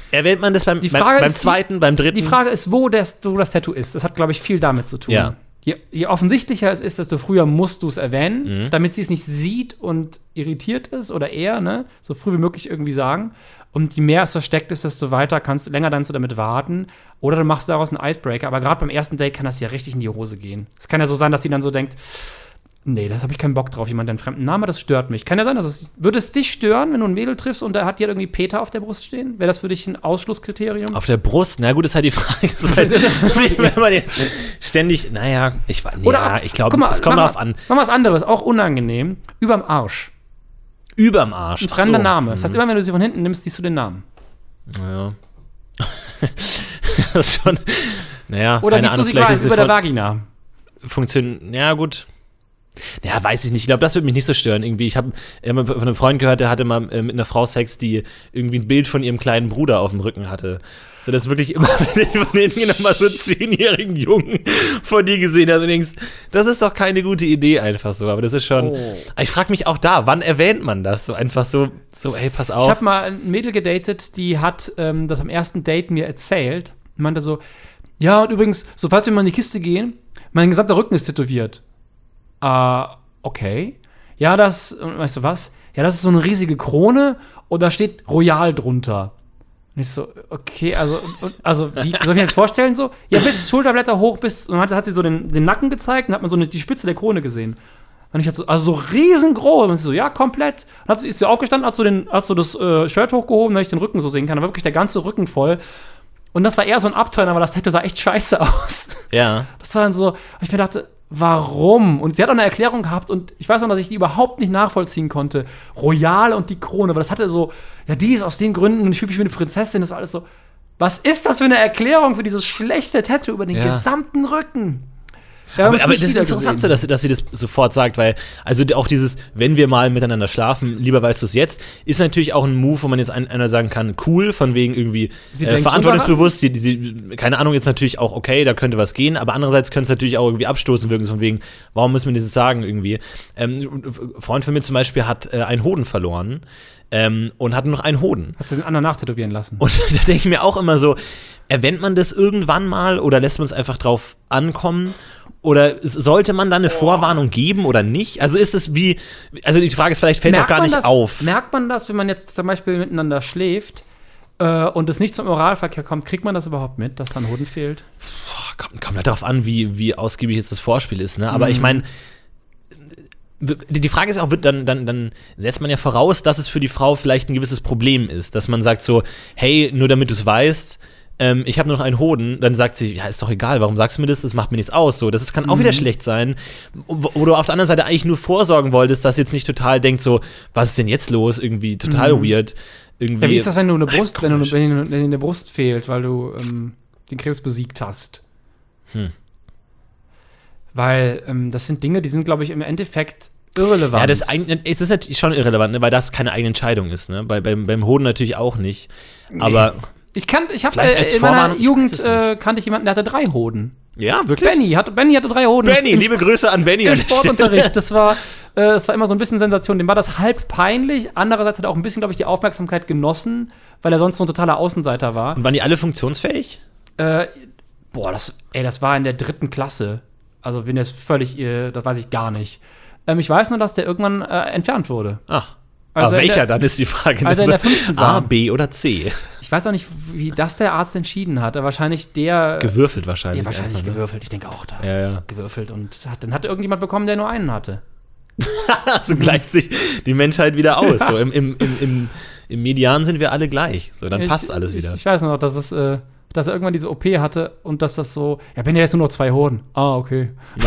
S2: Erwähnt man das beim, beim, beim zweiten, beim dritten?
S1: Die Frage ist, wo das, wo das Tattoo ist. Das hat, glaube ich, viel damit zu tun.
S2: Ja.
S1: Je, je offensichtlicher es ist, desto früher musst du es erwähnen,
S2: Mhm.
S1: damit sie es nicht sieht und irritiert ist oder eher, ne? So früh wie möglich irgendwie sagen. Und je mehr es versteckt ist, desto weiter kannst du, länger kannst du damit warten. Oder du machst daraus einen Icebreaker. Aber gerade beim ersten Date kann das ja richtig in die Hose gehen. Es kann ja so sein, dass sie dann so denkt, Nee, das habe ich keinen Bock drauf, jemand, einen fremden Namen das stört mich. Kann ja sein, dass es. Würde es dich stören, wenn du ein Mädel triffst und da hat dir irgendwie Peter auf der Brust stehen? Wäre das für dich ein Ausschlusskriterium?
S2: Auf der Brust, na gut, ist halt die Frage. Halt, wenn man jetzt ständig, naja, ich war,
S1: Oder
S2: ja, ich glaube, es kommt darauf an.
S1: Mach mal was anderes, auch unangenehm. Überm Arsch.
S2: Überm Arsch.
S1: Ein fremder
S2: so.
S1: Name. Das heißt, immer wenn du sie von hinten nimmst, siehst du den Namen.
S2: Ja. das ist schon, naja,
S1: Oder
S2: keine
S1: siehst du
S2: Ahnung,
S1: sie
S2: vielleicht
S1: über der Vagina.
S2: funktioniert. Ja, gut. Ja, weiß ich nicht. Ich glaube, das würde mich nicht so stören. Irgendwie, ich habe hab von einem Freund gehört, der hatte mal äh, mit einer Frau Sex, die irgendwie ein Bild von ihrem kleinen Bruder auf dem Rücken hatte. So, dass wirklich immer, wenn du von hinten nochmal so einen zehnjährigen Jungen vor dir gesehen hast und denkst, das ist doch keine gute Idee einfach so. Aber das ist schon.
S1: Oh.
S2: Ich frage mich auch da, wann erwähnt man das? So einfach so, so, ey, pass auf.
S1: Ich habe mal ein Mädel gedatet, die hat ähm, das am ersten Date mir erzählt. Und meinte so, ja, und übrigens, so falls wir mal in die Kiste gehen, mein gesamter Rücken ist tätowiert. Äh, okay. Ja, das, weißt du was? Ja, das ist so eine riesige Krone und da steht Royal drunter. Und ich so, okay, also, also wie soll ich mir das vorstellen so? Ja, bis Schulterblätter hoch, bis, und dann hat, hat sie so den, den Nacken gezeigt und hat man so eine, die Spitze der Krone gesehen. Und ich hatte so, also so riesengroß. Und sie so, ja, komplett. Und hat, sie- ist sie aufgestanden, hat so, den, hat so das äh, Shirt hochgehoben, damit ich den Rücken so sehen kann. Da war wirklich der ganze Rücken voll. Und das war eher so ein Abturner, aber das Tattoo sah echt scheiße aus.
S2: ja.
S1: Das war dann so, ich mir dachte, warum? Und sie hat auch eine Erklärung gehabt und ich weiß noch, dass ich die überhaupt nicht nachvollziehen konnte. Royal und die Krone, aber das hatte so, ja, die ist aus den Gründen und ich fühle mich wie eine Prinzessin. Das war alles so, was ist das für eine Erklärung für dieses schlechte Tattoo über den
S2: Ja.
S1: gesamten Rücken? Haben
S2: Aber, aber das ist interessant, so, dass, sie- dass sie das sofort sagt, weil, also auch dieses, wenn wir mal miteinander schlafen, lieber weißt du es jetzt, ist natürlich auch ein Move, wo man jetzt ein, einer sagen kann, cool, von wegen irgendwie äh, verantwortungsbewusst, sie, sie, keine Ahnung, jetzt natürlich auch, okay, da könnte was gehen, aber andererseits könnte es natürlich auch irgendwie abstoßen wirken, von wegen, warum müssen wir das sagen irgendwie? Ähm, ein Freund von mir zum Beispiel hat äh, einen Hoden verloren ähm, und hat nur noch einen Hoden.
S1: Hat sie den anderen nachtätowieren lassen.
S2: Und da denke ich mir auch immer so, erwähnt man das irgendwann mal oder lässt man es einfach drauf ankommen? Oder sollte man da eine Vorwarnung geben oder nicht? Also ist es wie, also die Frage ist, vielleicht fällt es auch gar nicht
S1: das,
S2: auf.
S1: Merkt man das, wenn man jetzt zum Beispiel miteinander schläft äh, und es nicht zum Oralverkehr kommt, kriegt man das überhaupt mit, dass da ein Hoden fehlt?
S2: Boah, kommt, kommt halt darauf an, wie, wie ausgiebig jetzt das Vorspiel ist, ne? Aber
S1: Mhm.
S2: ich meine, die Frage ist auch, wird dann, dann, dann setzt man ja voraus, dass es für die Frau vielleicht ein gewisses Problem ist. Dass man sagt so, hey, nur damit du es weißt, ähm, ich habe nur noch einen Hoden, dann sagt sie, ja, ist doch egal, warum sagst du mir das? Das macht mir nichts aus. So, das kann auch
S1: Mhm.
S2: wieder schlecht sein. Wo, wo du auf der anderen Seite eigentlich nur vorsorgen wolltest, dass jetzt nicht total denkt, so, was ist denn jetzt los? Irgendwie total weird. Irgendwie,
S1: Mhm. Ja, wie ist das, wenn du eine Brust, wenn, du, wenn dir eine Brust fehlt, weil du ähm, den Krebs besiegt hast?
S2: Hm.
S1: Weil ähm, das sind Dinge, die sind, glaube ich, im Endeffekt irrelevant.
S2: Ja, das ein- es ist natürlich schon irrelevant, ne, weil das keine eigene Entscheidung ist. Ne? Bei, beim, beim Hoden natürlich auch nicht. Aber
S1: ich kann, ich habe äh, in meiner Jugend äh, kannte ich jemanden, der hatte drei Hoden.
S2: ja, wirklich.
S1: Benny hatte, Benny hatte drei Hoden.
S2: Benny, liebe Grüße an Benny.
S1: Im. Sportunterricht. Das war, äh, das war immer so ein bisschen Sensation. Dem war das halb peinlich. Andererseits hat er auch ein bisschen, glaube ich, die Aufmerksamkeit genossen, weil er sonst so ein totaler Außenseiter war.
S2: Und waren die alle funktionsfähig?
S1: Äh, boah, das, ey, das war in der dritten Klasse. Also bin jetzt völlig, äh, das weiß ich gar nicht. Ähm, ich weiß nur, dass der irgendwann äh, entfernt wurde.
S2: Ach.
S1: Also
S2: Aber welcher
S1: der-
S2: dann ist die Frage.
S1: als er in der
S2: So,
S1: fünften
S2: A. B oder C?
S1: Ich weiß auch nicht, wie das der Arzt entschieden hat. Wahrscheinlich der.
S2: Gewürfelt wahrscheinlich.
S1: ja, wahrscheinlich
S2: einfach, ne?
S1: gewürfelt. Ich denke auch da.
S2: Ja, ja.
S1: Gewürfelt. Und hat, dann hat irgendjemand bekommen, der nur einen hatte.
S2: so gleicht sich die Menschheit wieder aus. So im, im, im, im, im Median sind wir alle gleich. So, dann
S1: Ich-
S2: passt alles wieder.
S1: Ich, ich weiß noch, dass es, äh, dass er irgendwann diese OP hatte und dass das so, ja, Ben, der ist nur noch zwei Hoden. Ah, okay.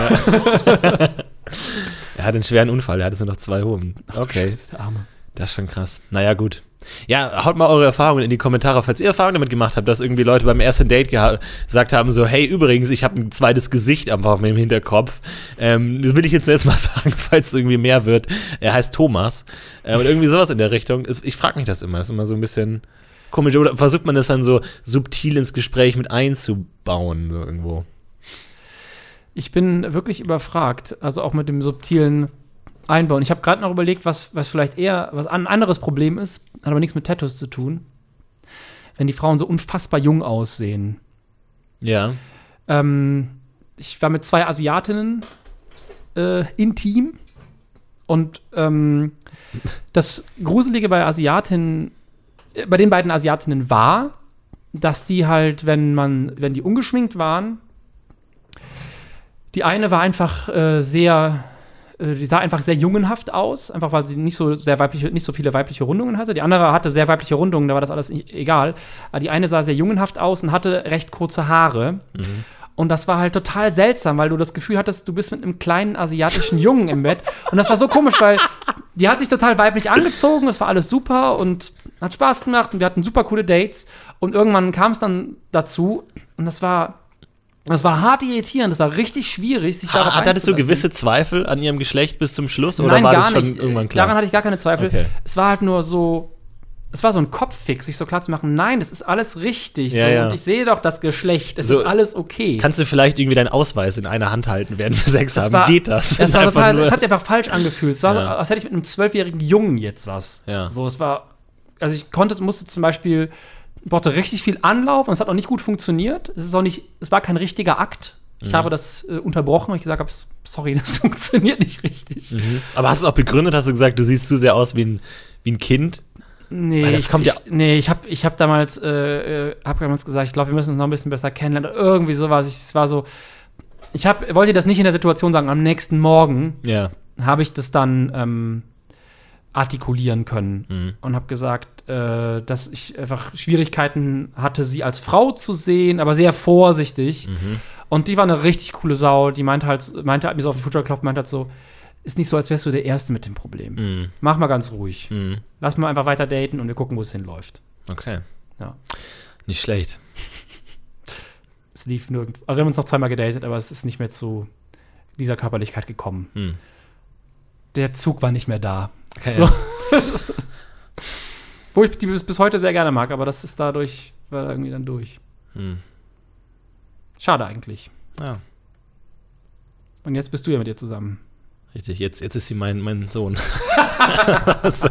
S2: er hat einen schweren Unfall, er hat jetzt nur noch zwei Hoden. Okay.
S1: Scheiße, der Arme.
S2: Das ist schon krass. Naja, gut. Ja, haut mal eure Erfahrungen in die Kommentare, falls ihr Erfahrungen damit gemacht habt, dass irgendwie Leute beim ersten Date gesagt haben, so, hey, übrigens, ich habe ein zweites Gesicht einfach auf meinem Hinterkopf. Ähm, das will ich jetzt zuerst mal sagen, falls es irgendwie mehr wird. Er heißt Thomas. Äh, und irgendwie sowas in der Richtung. Ich frage mich das immer. Das ist immer so ein bisschen komisch. Oder versucht man das dann so subtil ins Gespräch mit einzubauen, so irgendwo.
S1: Ich bin wirklich überfragt, also auch mit dem subtilen Einbauen. Ich habe gerade noch überlegt, was, was vielleicht eher was ein anderes Problem ist, hat aber nichts mit Tattoos zu tun. Wenn die Frauen so unfassbar jung aussehen.
S2: Ja.
S1: Ähm, ich war mit zwei Asiatinnen äh, intim und ähm, das Gruselige bei Asiatinnen, bei den beiden Asiatinnen war, dass die halt, wenn man, wenn die ungeschminkt waren, die eine war einfach äh, sehr äh, die sah einfach sehr jungenhaft aus, einfach weil sie nicht so sehr weibliche, nicht so viele weibliche Rundungen hatte. Die andere hatte sehr weibliche Rundungen, da war das alles egal. Aber die eine sah sehr jungenhaft aus und hatte recht kurze Haare. Und das war halt total seltsam, weil du das Gefühl hattest, du bist mit einem kleinen asiatischen Jungen im Bett. Und das war so komisch, weil die hat sich total weiblich angezogen, es war alles super und hat Spaß gemacht und wir hatten super coole Dates. Und irgendwann kam es dann dazu und das war. Das war hart irritierend, das war richtig schwierig, sich darauf
S2: Hat, hattest du gewisse Zweifel an ihrem Geschlecht bis zum Schluss oder
S1: Nein,
S2: war
S1: gar
S2: das schon
S1: nicht.
S2: irgendwann klar?
S1: Daran hatte ich gar keine Zweifel.
S2: Okay.
S1: Es war halt nur so, es war so ein Kopffix, sich so klar zu machen, nein, das ist alles richtig.
S2: Ja,
S1: so,
S2: ja.
S1: Und ich sehe doch das Geschlecht, es
S2: So,
S1: ist alles okay.
S2: Kannst du vielleicht irgendwie deinen Ausweis in einer Hand halten, während wir Sex
S1: Das
S2: haben?
S1: war-
S2: Geht das?
S1: Das, war total, es hat sich einfach falsch angefühlt. Es war,
S2: Ja.
S1: als hätte ich mit einem zwölfjährigen Jungen jetzt was.
S2: Ja.
S1: So, es war, also ich konnte, musste zum Beispiel, brauchte richtig viel Anlauf und es hat auch nicht gut funktioniert. Es ist auch nicht, es war kein richtiger Akt. Ich
S2: Mhm.
S1: habe das äh, unterbrochen, weil ich gesagt habe, sorry, das funktioniert nicht richtig.
S2: Mhm. Aber hast du es auch begründet? Hast du gesagt, du siehst zu sehr aus wie ein, wie ein Kind?
S1: Nee,
S2: das
S1: ich,
S2: kommt
S1: ich,
S2: ja-
S1: nee, ich habe ich hab damals, äh, äh, hab damals gesagt, ich glaube, wir müssen uns noch ein bisschen besser kennenlernen. Irgendwie sowas. Ich, es war so, ich hab, wollte das nicht in der Situation sagen. Am nächsten Morgen
S2: Ja.
S1: habe ich das dann ähm, artikulieren können
S2: Mhm.
S1: und habe gesagt, äh, dass ich einfach Schwierigkeiten hatte, sie als Frau zu sehen, aber sehr vorsichtig.
S2: Mhm.
S1: Und die war eine richtig coole Sau. Die meinte halt, meinte halt mir so auf den Futter geklopft, meinte halt so, ist nicht so, als wärst du der Erste mit dem Problem.
S2: Mhm.
S1: Mach mal ganz ruhig.
S2: Mhm.
S1: Lass mal einfach weiter daten und wir gucken, wo es hinläuft.
S2: Okay.
S1: Ja.
S2: Nicht schlecht.
S1: Es lief nirgend. Also wir haben uns noch zweimal gedatet, aber es ist nicht mehr zu dieser Körperlichkeit gekommen.
S2: Mhm.
S1: Der Zug war nicht mehr da.
S2: Okay,
S1: So. Wo ich die bis, bis heute sehr gerne mag, aber das ist dadurch, war da irgendwie dann durch.
S2: Mhm.
S1: Schade eigentlich.
S2: Ja,
S1: Und jetzt bist du ja mit ihr zusammen.
S2: Richtig. Jetzt, jetzt ist sie mein, mein Sohn. also,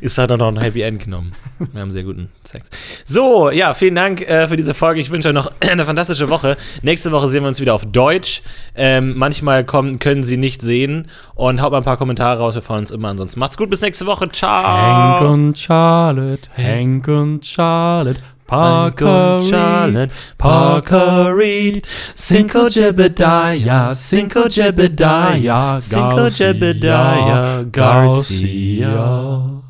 S2: ist halt auch noch ein Happy End genommen. Wir haben sehr guten Sex. So, ja, vielen Dank äh, für diese Folge. Ich wünsche euch noch eine fantastische Woche. Nächste Woche sehen wir uns wieder auf Deutsch. Ähm, manchmal kommen, können sie nicht sehen. Und haut mal ein paar Kommentare raus. Wir freuen uns immer. Ansonsten macht's gut. Bis nächste Woche. Ciao.
S1: Hank und Charlotte, Hank und Charlotte, Parker, Reed,
S2: Parker Reed, Cinco Jebediah, Cinco Jebediah, Cinco Jebediah, Garcia.